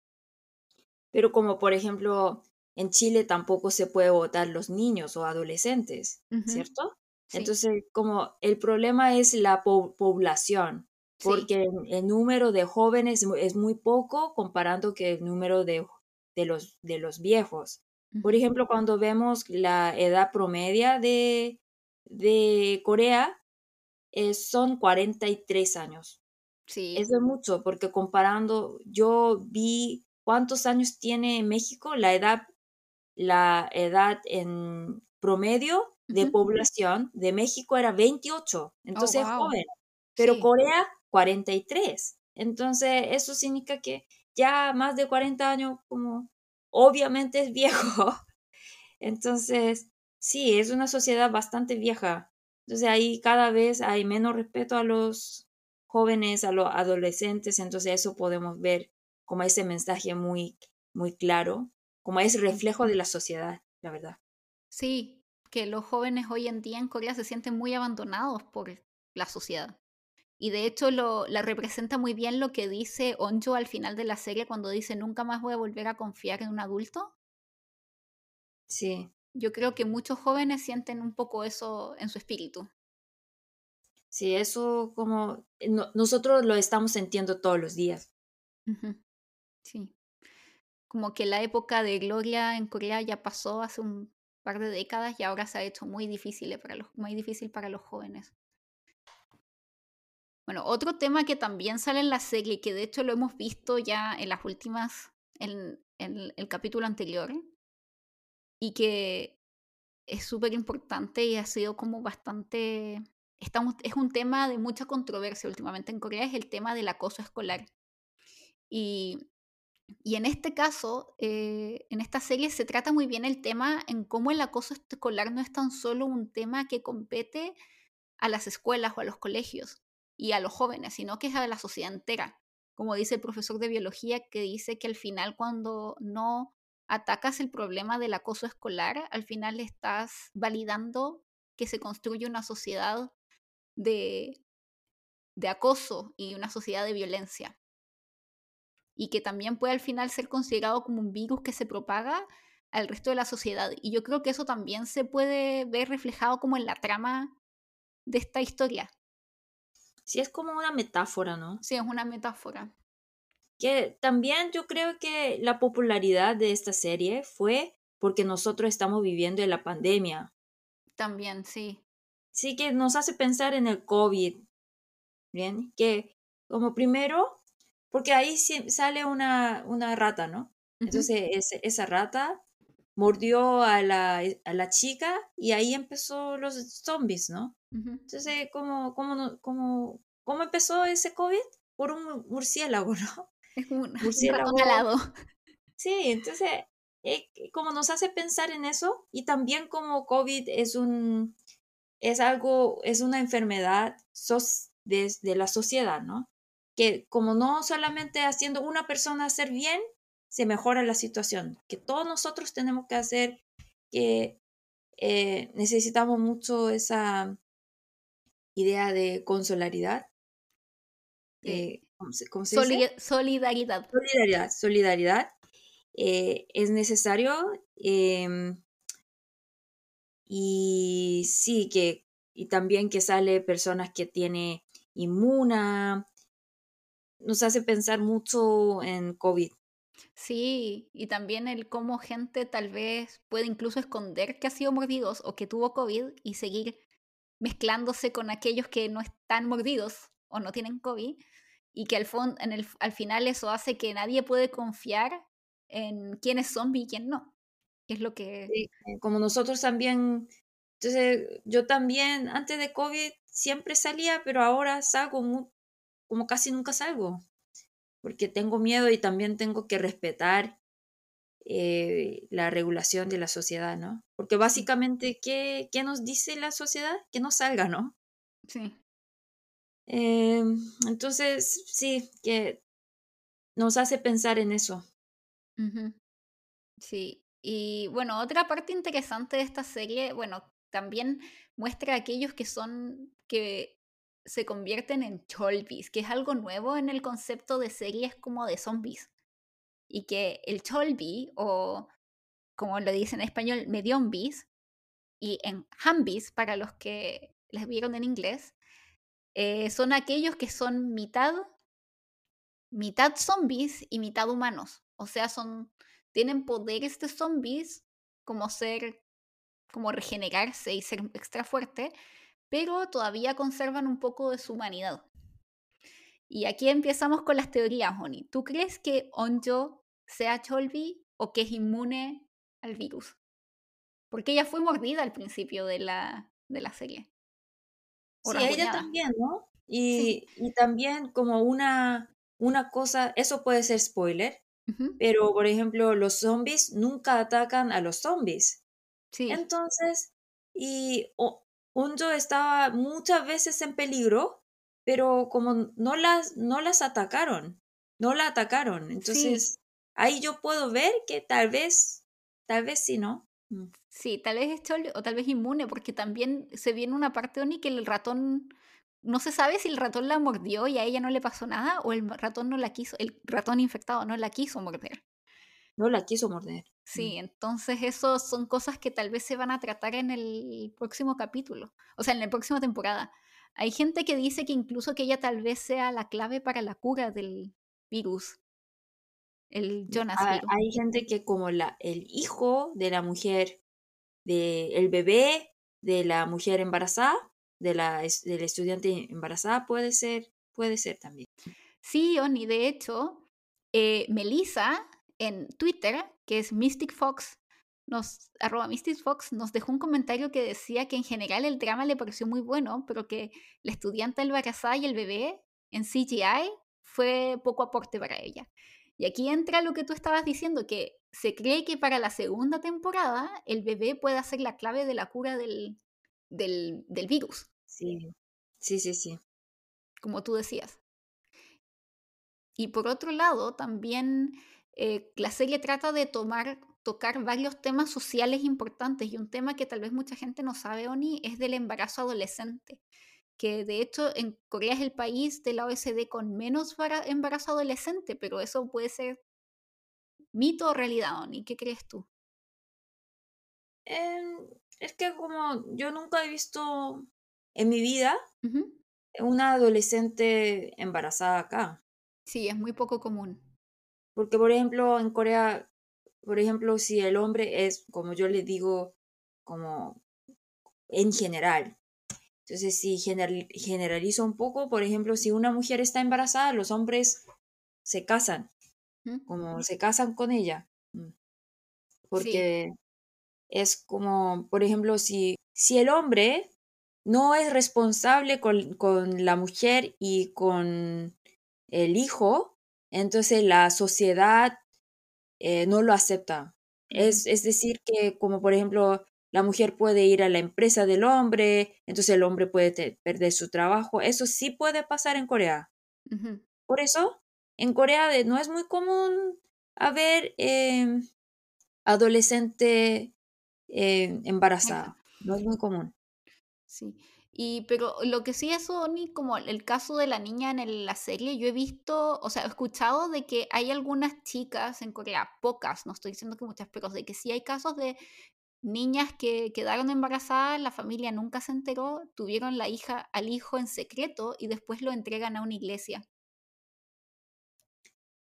Pero como por ejemplo, en Chile tampoco se puede votar los niños o adolescentes, ¿cierto? Sí, Entonces, como el problema es la po- población, sí, porque el, el número de jóvenes es muy poco comparando que el número de, de los, de los viejos. Por ejemplo, cuando vemos la edad promedia de, de Corea, eh, son 43 años. sí, Eso es mucho, porque comparando, yo vi cuántos años tiene México, la edad, la edad en promedio de población de México era 28, Oh, entonces wow, joven, pero sí, Corea 43. Entonces, eso significa que ya más de 40 años, como obviamente es viejo. Entonces, sí, es una sociedad bastante vieja. Entonces ahí cada vez hay menos respeto a los jóvenes, a los adolescentes. Entonces eso podemos ver como ese mensaje muy, muy claro, como es reflejo de la sociedad, la verdad. sí, que los jóvenes hoy en día en Corea se sienten muy abandonados por la sociedad. Y de hecho lo, la representa muy bien lo que dice Onjo al final de la serie cuando dice nunca más voy a volver a confiar en un adulto. Sí, Yo creo que muchos jóvenes sienten un poco eso en su espíritu. sí, eso como no- nosotros lo estamos sintiendo todos los días. Sí. Como que la época de gloria en Corea ya pasó hace un par de décadas y ahora se ha hecho muy difícil para los, muy difícil para los jóvenes. Bueno, otro tema que también sale en la serie, que de hecho lo hemos visto ya en las últimas, en, el capítulo anterior, y que es súper importante y ha sido como bastante... Estamos, es un tema de mucha controversia últimamente en Corea, es el tema del acoso escolar. Y, y en este caso, eh, en esta serie se trata muy bien el tema en cómo el acoso escolar no es tan solo un tema que compete a las escuelas o a los colegios y a los jóvenes, sino que es a la sociedad entera. Como dice el profesor de biología, que dice que al final cuando no atacas el problema del acoso escolar, al final estás validando que se construye una sociedad de, de acoso y una sociedad de violencia. Y que también puede al final ser considerado como un virus que se propaga al resto de la sociedad. Y yo creo que eso también se puede ver reflejado como en la trama de esta historia. Sí, es como una metáfora, ¿no? Sí, es una metáfora. Que también yo creo que la popularidad de esta serie fue porque nosotros estamos viviendo en la pandemia. También, sí. Sí que nos hace pensar en el COVID, ¿bien? Que como primero, porque ahí sale una, una rata, ¿no? Entonces ese- esa rata mordió a la, a la chica y ahí empezó los zombies, ¿no? Entonces, ¿cómo, cómo, cómo, cómo empezó ese COVID? Por un mur- murciélago, ¿no? Es un, Murciélago. alado. Sí, entonces, eh, como nos hace pensar en eso y también como COVID es un, es algo, es una enfermedad de la sociedad, ¿no? Que como no solamente haciendo una persona hacer bien, se mejora la situación, que todos nosotros tenemos que hacer, que eh, necesitamos mucho esa idea de consolaridad, Eh, ¿cómo se, cómo se dice? Soli- solidaridad. Solidaridad, solidaridad eh, es necesario em, y sí que y también que sale personas que tiene inmuna nos hace pensar mucho en COVID. Sí, y también el cómo gente tal vez puede incluso esconder que ha sido mordidos o que tuvo COVID y seguir mezclándose con aquellos que no están mordidos o no tienen COVID y que al, en el, al final eso hace que nadie puede confiar en quién es zombie y quién no. Es lo que... Sí, eh, Como nosotros también, entonces yo también antes de COVID siempre salía, pero ahora salgo como casi nunca salgo, porque tengo miedo y también tengo que respetar eh, la regulación de la sociedad, ¿no? Porque básicamente, ¿qué, qué nos dice la sociedad? Que no salga, ¿no? Sí, Eh, entonces, sí, que nos hace pensar en eso. sí. Y bueno, otra parte interesante de esta serie, bueno, también muestra a aquellos que son, que se convierten en cholbis, que es algo nuevo en el concepto de series como de zombies. Y que el cholbi o como lo dice en español, mediombis, y en hambis, para los que les vieron en inglés, eh, son aquellos que son mitad, mitad zombies y mitad humanos. O sea, son, tienen poderes de zombies, como ser, como regenerarse y ser extra fuerte, pero todavía conservan un poco de su humanidad. Y aquí empezamos con las teorías, Oni. ¿Tú crees que Onjo sea Cholby o que es inmune al virus? Porque ella fue mordida al principio de la, de la serie. sí, ella también, ¿no? Y, y, también como una, una cosa, eso puede ser spoiler, pero por ejemplo, los zombies nunca atacan a los zombies. Sí. Entonces, y Onjo estaba muchas veces en peligro pero como no las, no las atacaron, no la atacaron. Entonces, ahí yo puedo ver que tal vez, tal vez sí, ¿no? Mm. Sí, tal vez es chole o tal vez inmune, porque también se viene una parte, Oni, que el ratón, no se sabe si el ratón la mordió y a ella no le pasó nada, o el ratón no la quiso, el ratón infectado no la quiso morder. No la quiso morder. Sí, mm. entonces eso son cosas que tal vez se van a tratar en el próximo capítulo, o sea, en la próxima temporada. Hay gente que dice que incluso que ella tal vez sea la clave para la cura del virus. El Jonas hay, Hay gente que como la, el hijo de la mujer, de, el bebé de la mujer embarazada, de la, del estudiante embarazada, puede ser, puede ser también. Sí, Oni, de hecho, eh, Melissa en Twitter, que es Mystic Fox nos, arroba Fox, nos dejó un comentario que decía que en general el drama le pareció muy bueno, pero que la estudiante embarazada y el bebé en CGI fue poco aporte para ella. Y aquí entra lo que tú estabas diciendo, que se cree que para la segunda temporada el bebé puede ser la clave de la cura del, del, del virus. Sí, sí, sí, sí. Como tú decías. Y por otro lado, también eh, la serie trata de tomar tocar varios temas sociales importantes y un tema que tal vez mucha gente no sabe, Oni, es del embarazo adolescente, que de hecho en Corea es el país de la OSD con menos embarazo adolescente, pero eso puede ser mito o realidad, Oni, ¿qué crees tú? Em, es que como yo nunca he visto en mi vida una adolescente embarazada acá. Sí, es muy poco común. Porque, por ejemplo, en Corea por ejemplo, si el hombre es, como yo le digo, como en general. Entonces, si generalizo un poco, por ejemplo, si una mujer está embarazada, los hombres se casan, como se casan con ella. Mm. Porque es como, por ejemplo, si, si el hombre no es responsable con, con la mujer y con el hijo, entonces la sociedad eh, no lo acepta. Es, es decir, que como por ejemplo la mujer puede ir a la empresa del hombre, entonces el hombre puede perder su trabajo. Eso sí puede pasar en Corea. Por eso, en Corea no es muy común haber eh, adolescente eh, embarazada. No es muy común. Sí. Y, pero lo que sí es, Sony, como el caso de la niña en la serie, yo he visto, o sea, he escuchado de que hay algunas chicas en Corea, pocas, no estoy diciendo que muchas, pero de que sí hay casos de niñas que quedaron embarazadas, la familia nunca se enteró, tuvieron la hija al hijo en secreto y después lo entregan a una iglesia.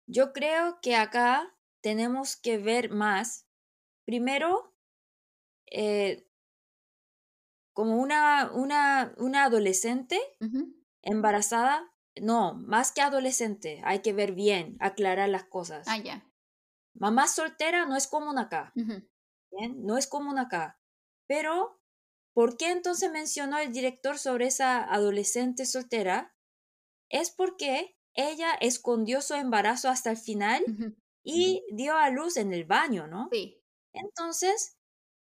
Yo creo que acá tenemos que ver más. Primero, eh, como una, una, una adolescente embarazada, no, más que adolescente, hay que ver bien, aclarar las cosas. Ah, ya. Mamá soltera no es común acá. ¿bien? No es común acá. Pero, ¿por qué entonces mencionó el director sobre esa adolescente soltera? Es porque ella escondió su embarazo hasta el final y dio a luz en el baño, ¿no? Sí. Entonces,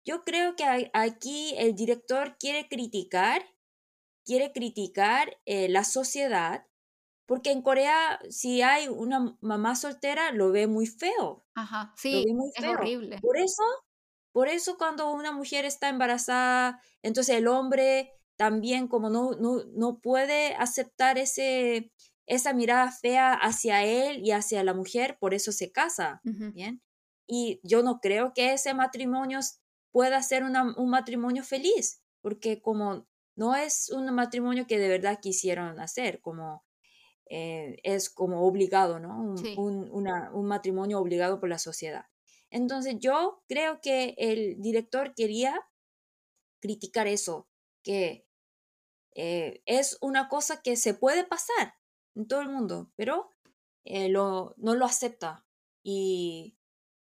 yo creo que aquí el director quiere criticar, quiere criticar eh, la sociedad, porque en Corea si hay una mamá soltera lo ve muy feo. Ajá, sí, es horrible. Por eso, por eso cuando una mujer está embarazada, entonces el hombre también como no, no, no puede aceptar ese, esa mirada fea hacia él y hacia la mujer, por eso se casa, ¿bien? y yo no creo que ese matrimonio pueda ser un matrimonio feliz, porque como no es un matrimonio que de verdad quisieron hacer, como eh, es como obligado, ¿no? Un, un matrimonio obligado por la sociedad. Entonces yo creo que el director quería criticar eso, que eh, es una cosa que se puede pasar en todo el mundo, pero eh, lo, no lo acepta y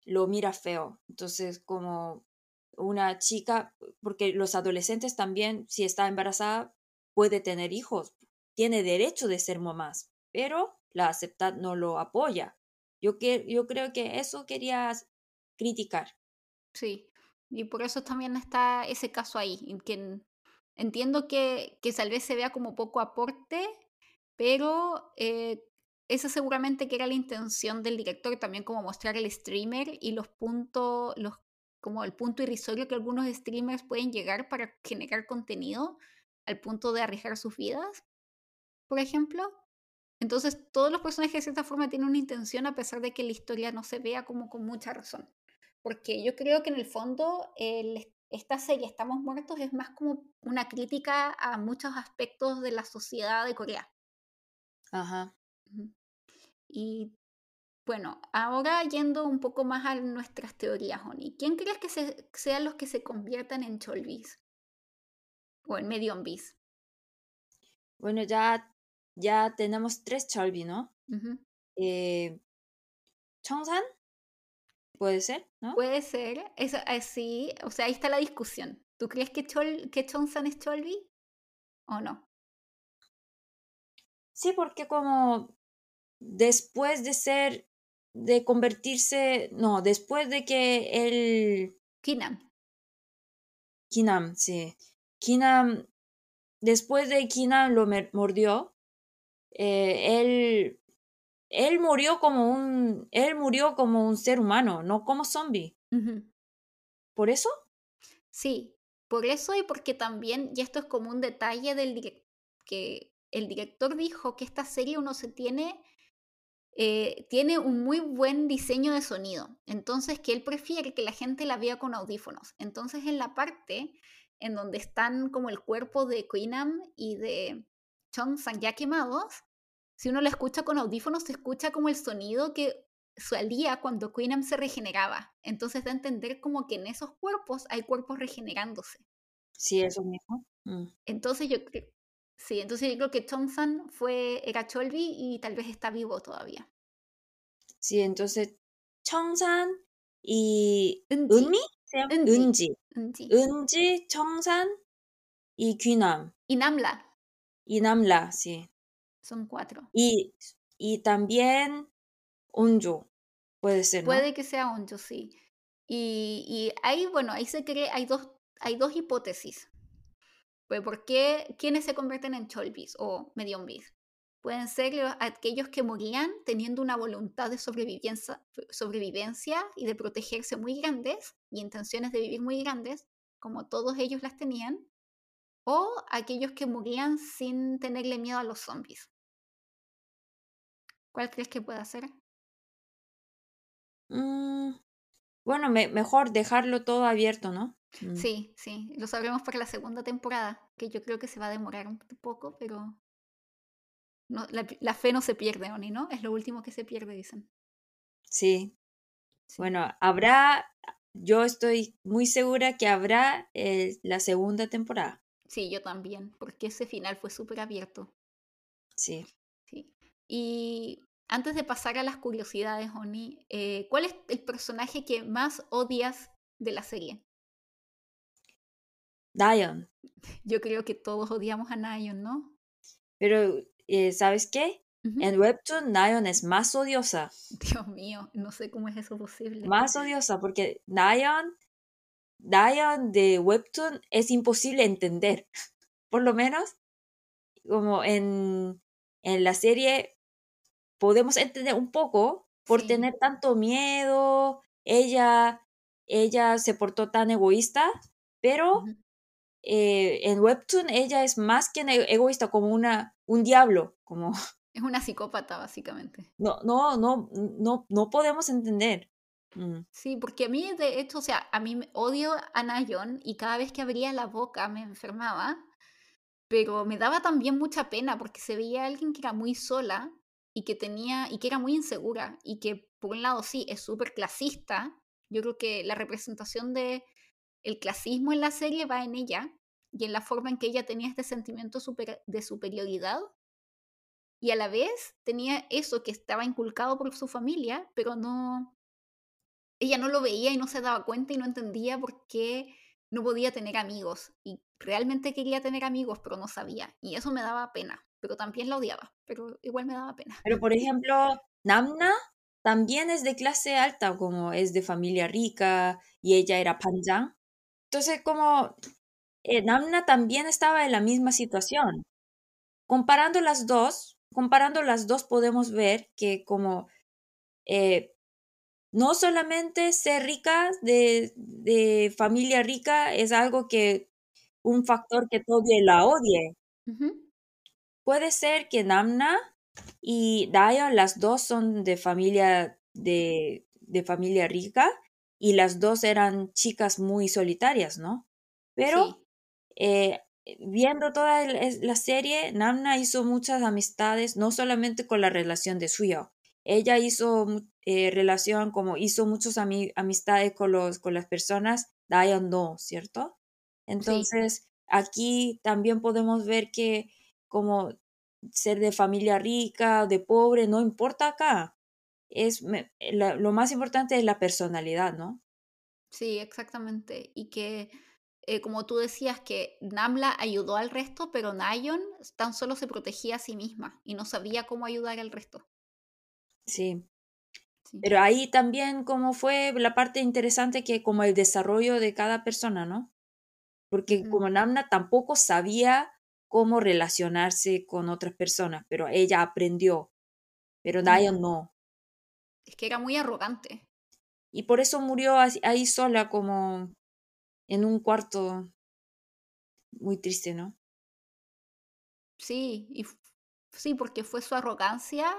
lo mira feo. Entonces, como una chica, porque los adolescentes también, si está embarazada, puede tener hijos, tiene derecho de ser mamás, pero la aceptad no lo apoya. Yo, que, yo creo que eso quería criticar. Sí, y por eso también está ese caso ahí, en que entiendo que, que tal vez se vea como poco aporte, pero eh, esa seguramente que era la intención del director, también como mostrar el streamer y los puntos, los, como el punto irrisorio que algunos streamers pueden llegar para generar contenido al punto de arriesgar sus vidas, por ejemplo. Entonces, todos los personajes de cierta forma tienen una intención a pesar de que la historia no se vea como con mucha razón porque yo creo que en el fondo esta serie Estamos Muertos es más como una crítica a muchos aspectos de la sociedad de Corea. Ajá. Y bueno, ahora yendo un poco más a nuestras teorías, Oni, ¿quién crees que sean los que se conviertan en Cholbis? O en Medionbis. Bueno, ya, ya tenemos tres Cholbi, ¿no? eh, Chongsan, Puede ser, ¿no? Puede ser, es así, o sea, ahí está la discusión. ¿Tú crees que, Chol, que Chonsan es Cholby o no? Sí, porque como después de ser, de convertirse, no, después de que el... Kinam. Kinam, sí. Kinam, después de Kinam lo mordió, eh, él él murió como un, él murió como un ser humano, no como zombie. ¿Por eso? Sí, por eso y porque también, y esto es como un detalle del que el director dijo que esta serie uno se tiene, eh, tiene un muy buen diseño de sonido, entonces que él prefiere que la gente la vea con audífonos. Entonces en la parte en donde están como el cuerpo de Queenam y de Chong Sang ya quemados, si uno la escucha con audífonos, se escucha como el sonido que salía cuando Queenam se regeneraba. Entonces da a entender como que en esos cuerpos hay cuerpos regenerándose. Sí, eso mismo. Mm. Entonces yo creo, sí, entonces yo creo que Chongsan fue, era Cholby y tal vez está vivo todavía. Sí, entonces Chongsan y Unmi, Unji, Unji, Chongsan y Queenam. Y Namla. Y Namla, sí. Son cuatro. Y, y también Onjo, puede ser. Puede que sea Onjo, sí. Y, y ahí, bueno, ahí se cree, hay dos, hay dos hipótesis. Pues, ¿por qué quiénes se convierten en Cholbis o Medionbis? Pueden ser aquellos que morían teniendo una voluntad de sobrevivencia, sobrevivencia y de protegerse muy grandes y intenciones de vivir muy grandes, como todos ellos las tenían, o aquellos que morían sin tenerle miedo a los zombies. ¿Cuál crees que pueda ser? Mm, bueno, mejor dejarlo todo abierto, ¿no? Mm. Sí, sí, lo sabremos para la segunda temporada, que yo creo que se va a demorar un poco, pero no, la, fe no se pierde, Oni, ¿no? Es lo último que se pierde, dicen. Sí. Bueno, habrá, yo estoy muy segura que habrá eh, la segunda temporada. Sí, yo también, porque ese final fue súper abierto. Sí. Y antes de pasar a las curiosidades, Oni, eh, ¿cuál es el personaje que más odias de la serie? Dion. Yo creo que todos odiamos a Dion, ¿no? Pero, eh, ¿sabes qué? En Webtoon, Dion es más odiosa. Dios mío, no sé cómo es eso posible. Más odiosa, porque Dion, Dion de Webtoon es imposible entender. Por lo menos, como en, en la serie podemos entender un poco por tener tanto miedo, ella, ella se portó tan egoísta, pero eh, en Webtoon ella es más que egoísta, como una, un diablo, como... Es una psicópata, básicamente. No, no, no, no, no podemos entender. Mm. Sí, porque a mí, de hecho, o sea, a mí odio a Nayon y cada vez que abría la boca me enfermaba, pero me daba también mucha pena porque se veía alguien que era muy sola y que tenía, y que era muy insegura y que por un lado sí, es súper clasista. Yo creo que la representación de el clasismo en la serie va en ella y en la forma en que ella tenía este sentimiento de superioridad y a la vez tenía eso que estaba inculcado por su familia, pero no, ella no lo veía y no se daba cuenta y no entendía por qué no podía tener amigos. Y realmente quería tener amigos, pero no sabía. Y eso me daba pena, pero también la odiaba, pero igual me daba pena. Pero por ejemplo, Namna también es de clase alta, como es de familia rica y ella era panjang. Entonces, como eh, Namna también estaba en la misma situación. Comparando las dos, comparando las dos podemos ver que como eh, no solamente ser rica de, de familia rica es algo que un factor que todavía la odie. Ujú. Puede ser que Namna y Dayan, las dos son de familia de, de familia rica y las dos eran chicas muy solitarias, ¿no? Pero Sí, eh, viendo toda la serie, Namna hizo muchas amistades, no solamente con la relación de Suyo. Ella hizo eh, relación, como hizo muchas ami- amistades con, los, con las personas, Dayan no, ¿cierto? sí, Entonces, aquí también podemos ver que como ser de familia rica, de pobre, no importa acá. Es, me- la- lo más importante es la personalidad, ¿no? sí, exactamente. Y que, eh, como tú decías, que Namla ayudó al resto, pero Nayon tan solo se protegía a sí misma y no sabía cómo ayudar al resto. Sí. Sí, Pero ahí también como fue la parte interesante que como el desarrollo de cada persona, ¿no? Porque como Namna tampoco sabía cómo relacionarse con otras personas, pero ella aprendió, pero Mm. no. Es que era muy arrogante. Y por eso murió ahí sola como en un cuarto muy triste, ¿no? Sí, y sí, porque fue su arrogancia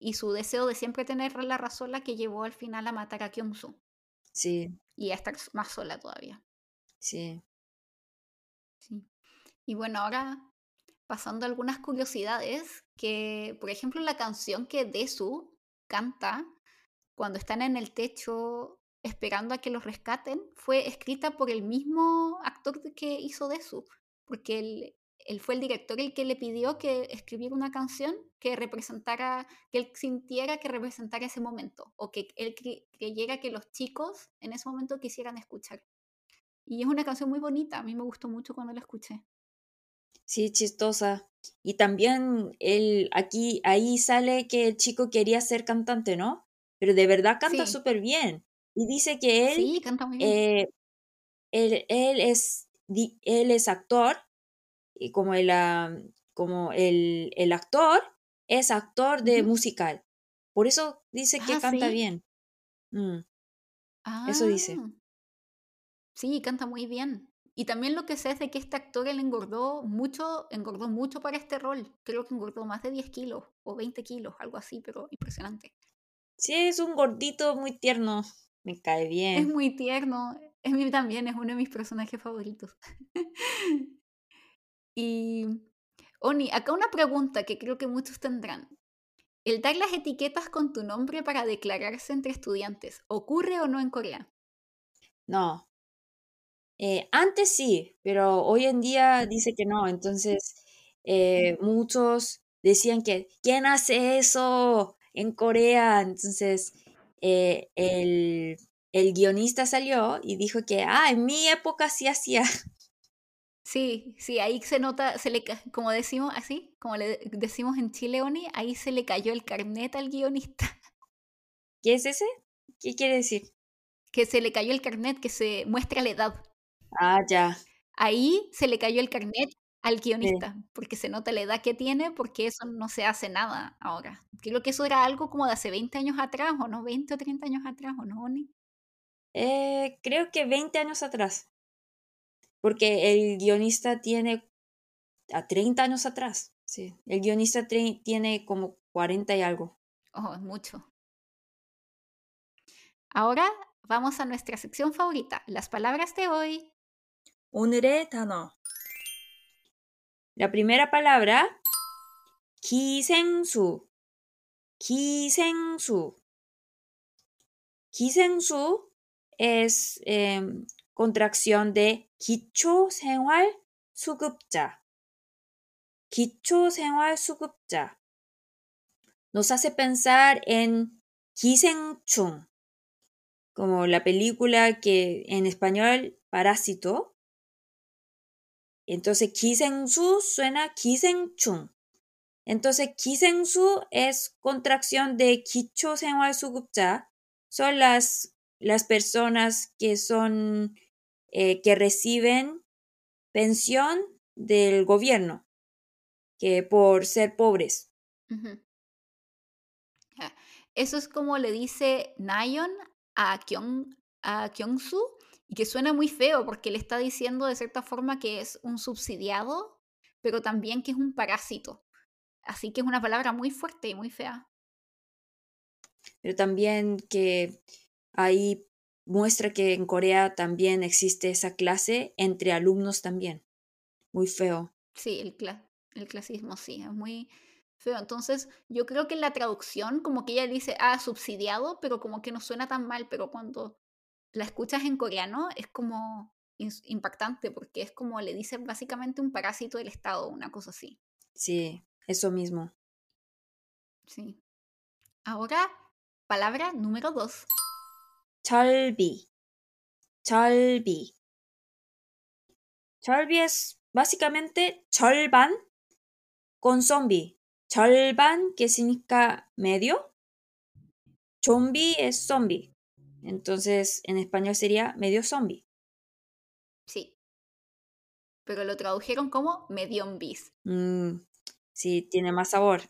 y su deseo de siempre tener la razón la que llevó al final a matar a Kyung-soo Sí, y a estar más sola todavía. sí. Sí. Y bueno, ahora pasando a algunas curiosidades, que por ejemplo la canción que Desu canta cuando están en el techo esperando a que los rescaten fue escrita por el mismo actor de- que hizo Desu, porque él, él fue el director el que le pidió que escribiera una canción que representara, que él sintiera que representara ese momento, o que él cre- creyera que los chicos en ese momento quisieran escuchar. Y es una canción muy bonita, a mí me gustó mucho cuando la escuché. Sí, chistosa. Y también él, aquí, ahí sale que el chico quería ser cantante, ¿no? Pero de verdad canta Sí, súper bien. Y dice que él, sí, canta muy bien. eh, él, él es, él es actor, y como el, ah, como el, el actor es actor de musical. Por eso dice que Ah, canta sí. bien. Mm, eso Ah, dice. sí, canta muy bien. Y también lo que sé es de que este actor él engordó mucho, engordó mucho para este rol. Creo que engordó más de 10 kilos o 20 kilos, algo así, pero impresionante. Sí, es un gordito muy tierno. Me cae Es bien. muy tierno. Es mí también, es uno de mis personajes favoritos. y, Oni, acá una pregunta que creo que muchos tendrán. ¿El dar las etiquetas con tu nombre para declararse entre estudiantes ocurre o no en Corea? No. Eh, antes sí, pero hoy en día dice que no. Entonces, eh, muchos decían que, ¿quién hace eso en Corea? Entonces, eh, el, el guionista salió y dijo que, ah, en mi época sí hacía. Sí, sí, ahí se nota, se le, como decimos así, como le decimos en Chile, Oni, ahí se le cayó el carnet al guionista, ¿Qué es ese? ¿Qué quiere decir? que se le cayó el carnet que se muestra la edad. Ah, ya. Ahí se le cayó el carnet al Sí. guionista, porque se nota la edad que tiene, porque eso no se hace nada ahora. Creo que eso era algo como de hace 20 años atrás, o no, 20 o 30 años atrás, o no, Oni. Eh, creo que 20 años atrás. Porque el guionista tiene a 30 años atrás. Sí. El guionista tre- tiene como 40 y algo. Oh, es mucho. Ahora vamos a nuestra sección favorita, las palabras de hoy. 오늘의 단어. La primera palabra, 기생수. 기생수. 기생수 es eh, contracción de 기초생활수급자. 기초생활수급자. Nos hace pensar en 기생충, como la película que en español Parásito. Entonces, Kisensu suena Kisenchun. Entonces, Kisensu es contracción de Kicho Senwal Sugupcha. Son las, personas que son, eh, que reciben pensión del gobierno, que por ser pobres. Eso es como le dice Nayon a Kyung, a Kyung-su y que suena muy feo porque le está diciendo de cierta forma que es un subsidiado, pero también que es un parásito. Así que es una palabra muy fuerte y muy fea. Pero también que ahí muestra que en Corea también existe esa clase entre alumnos también. Muy feo. Sí, el, cla- el clasismo sí, es muy feo. Entonces, yo creo que en la traducción, como que ella dice, ah, subsidiado, pero como que no suena tan mal, pero cuando la escuchas en coreano es como impactante porque es como le dicen básicamente un parásito del Estado, una cosa así. Sí, eso mismo. Sí. Ahora, palabra número dos. Chalbi. Chalbi. Chalbi es básicamente cholban con zombie. Cholban que significa medio. Zombie es zombie. Entonces en español sería medio zombie. Sí. Pero lo tradujeron como mediombis. Mm, sí, tiene más sabor.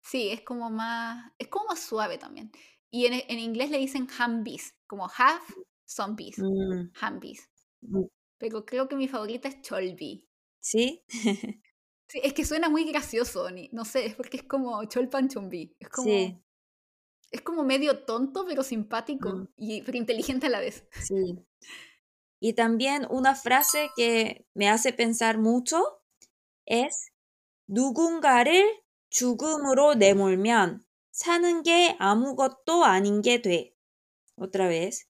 Sí, es como más, es como más suave también. Y en, en inglés le dicen hambis, como half zombies, Mm, hambis. mm, Pero creo que mi favorita es cholbi. ¿Sí? Sí, es que suena muy gracioso, no sé, es porque es como cholpan chombi. Es como, Sí, es como medio tonto, pero simpático, Mm. y, pero inteligente a la vez. sí. Y también una frase que me hace pensar mucho es 누군가를 죽음으로 내몰면 사는 게 아무것도 아닌 게 돼. Otra vez.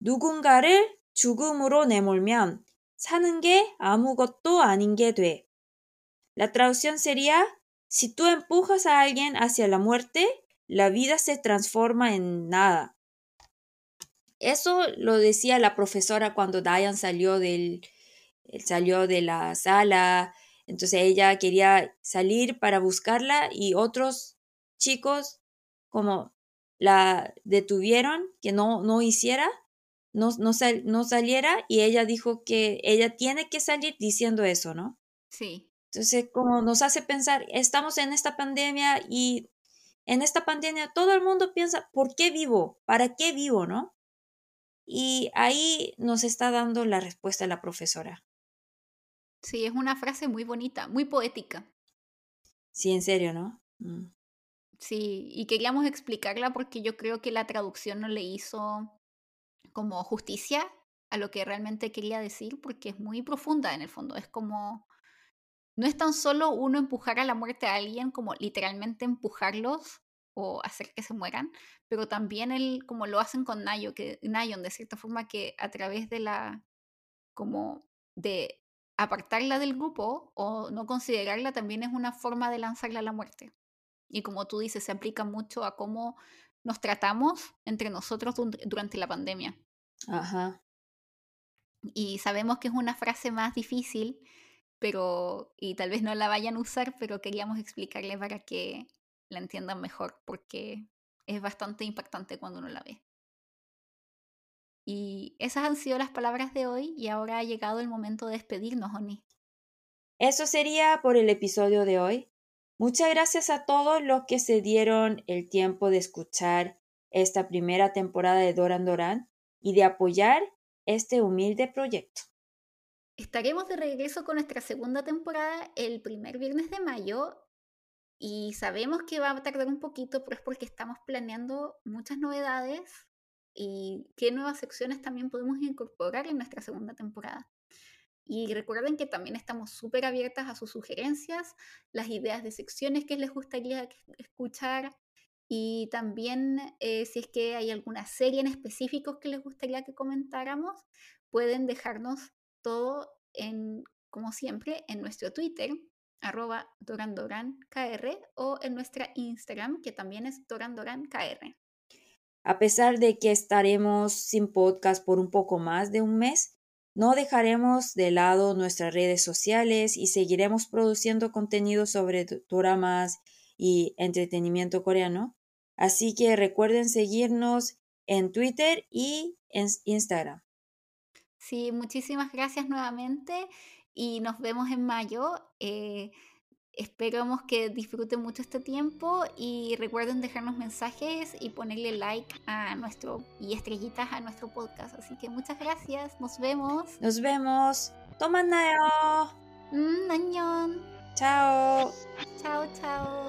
누군가를 죽음으로 내몰면 사는 게 아무것도 아닌 게 돼. La traducción sería, si tú empujas a alguien hacia la muerte, la vida se transforma en nada. Eso lo decía la profesora cuando Diane salió del él salió de la sala, entonces ella quería salir para buscarla y otros chicos como la detuvieron que no no hiciera, no no, sal- no saliera y ella dijo que ella tiene que salir diciendo eso, ¿no? Sí, Entonces, como nos hace pensar, estamos en esta pandemia y en esta pandemia todo el mundo piensa, ¿por qué vivo? ¿Para qué vivo? ¿No? Y ahí nos está dando la respuesta la profesora. sí, es una frase muy bonita, muy poética. Sí, en serio, ¿no? Mm, Sí, y queríamos explicarla porque yo creo que la traducción no le hizo como justicia a lo que realmente quería decir, porque es muy profunda en el fondo. Es como, no es tan solo uno empujar a la muerte a alguien, como literalmente empujarlos o hacer que se mueran, pero también el, como lo hacen con Nayo, que, Nayon, de cierta forma que a través de la, como de apartarla del grupo o no considerarla también es una forma de lanzarla a la muerte. Y como tú dices, se aplica mucho a cómo nos tratamos entre nosotros durante la pandemia. Ajá. Y sabemos que es una frase más difícil, pero y tal vez no la vayan a usar, pero queríamos explicarle para que la entiendan mejor, porque es bastante impactante cuando uno la ve. Y esas han sido las palabras de hoy y ahora ha llegado el momento de despedirnos, Oni. Eso sería por el episodio de hoy. Muchas gracias a todos los que se dieron el tiempo de escuchar esta primera temporada de Doran Doran y de apoyar este humilde proyecto. Estaremos de regreso con nuestra segunda temporada el primer viernes de mayo y sabemos que va a tardar un poquito, pero es porque estamos planeando muchas novedades y qué nuevas secciones también podemos incorporar en nuestra segunda temporada. Y recuerden que también estamos súper abiertas a sus sugerencias, las ideas de secciones que les gustaría escuchar y también eh, si es que hay alguna serie en específico que les gustaría que comentáramos, pueden dejarnos todo en, como siempre, en nuestro Twitter, arroba dorandorankr o en nuestra Instagram, que también es dorandorankr. A pesar de que estaremos sin podcast por un poco más de un mes, no dejaremos de lado nuestras redes sociales y seguiremos produciendo contenido sobre dramas y entretenimiento coreano. Así que recuerden seguirnos en Twitter y en Instagram. Sí, muchísimas gracias nuevamente y nos vemos en mayo. Eh, Esperamos que disfruten mucho este tiempo y recuerden dejarnos mensajes y ponerle like a nuestro y estrellitas a nuestro podcast. Así que muchas gracias. Nos vemos. Nos vemos. Tomanayo. Mm, Chao. Chao, chao.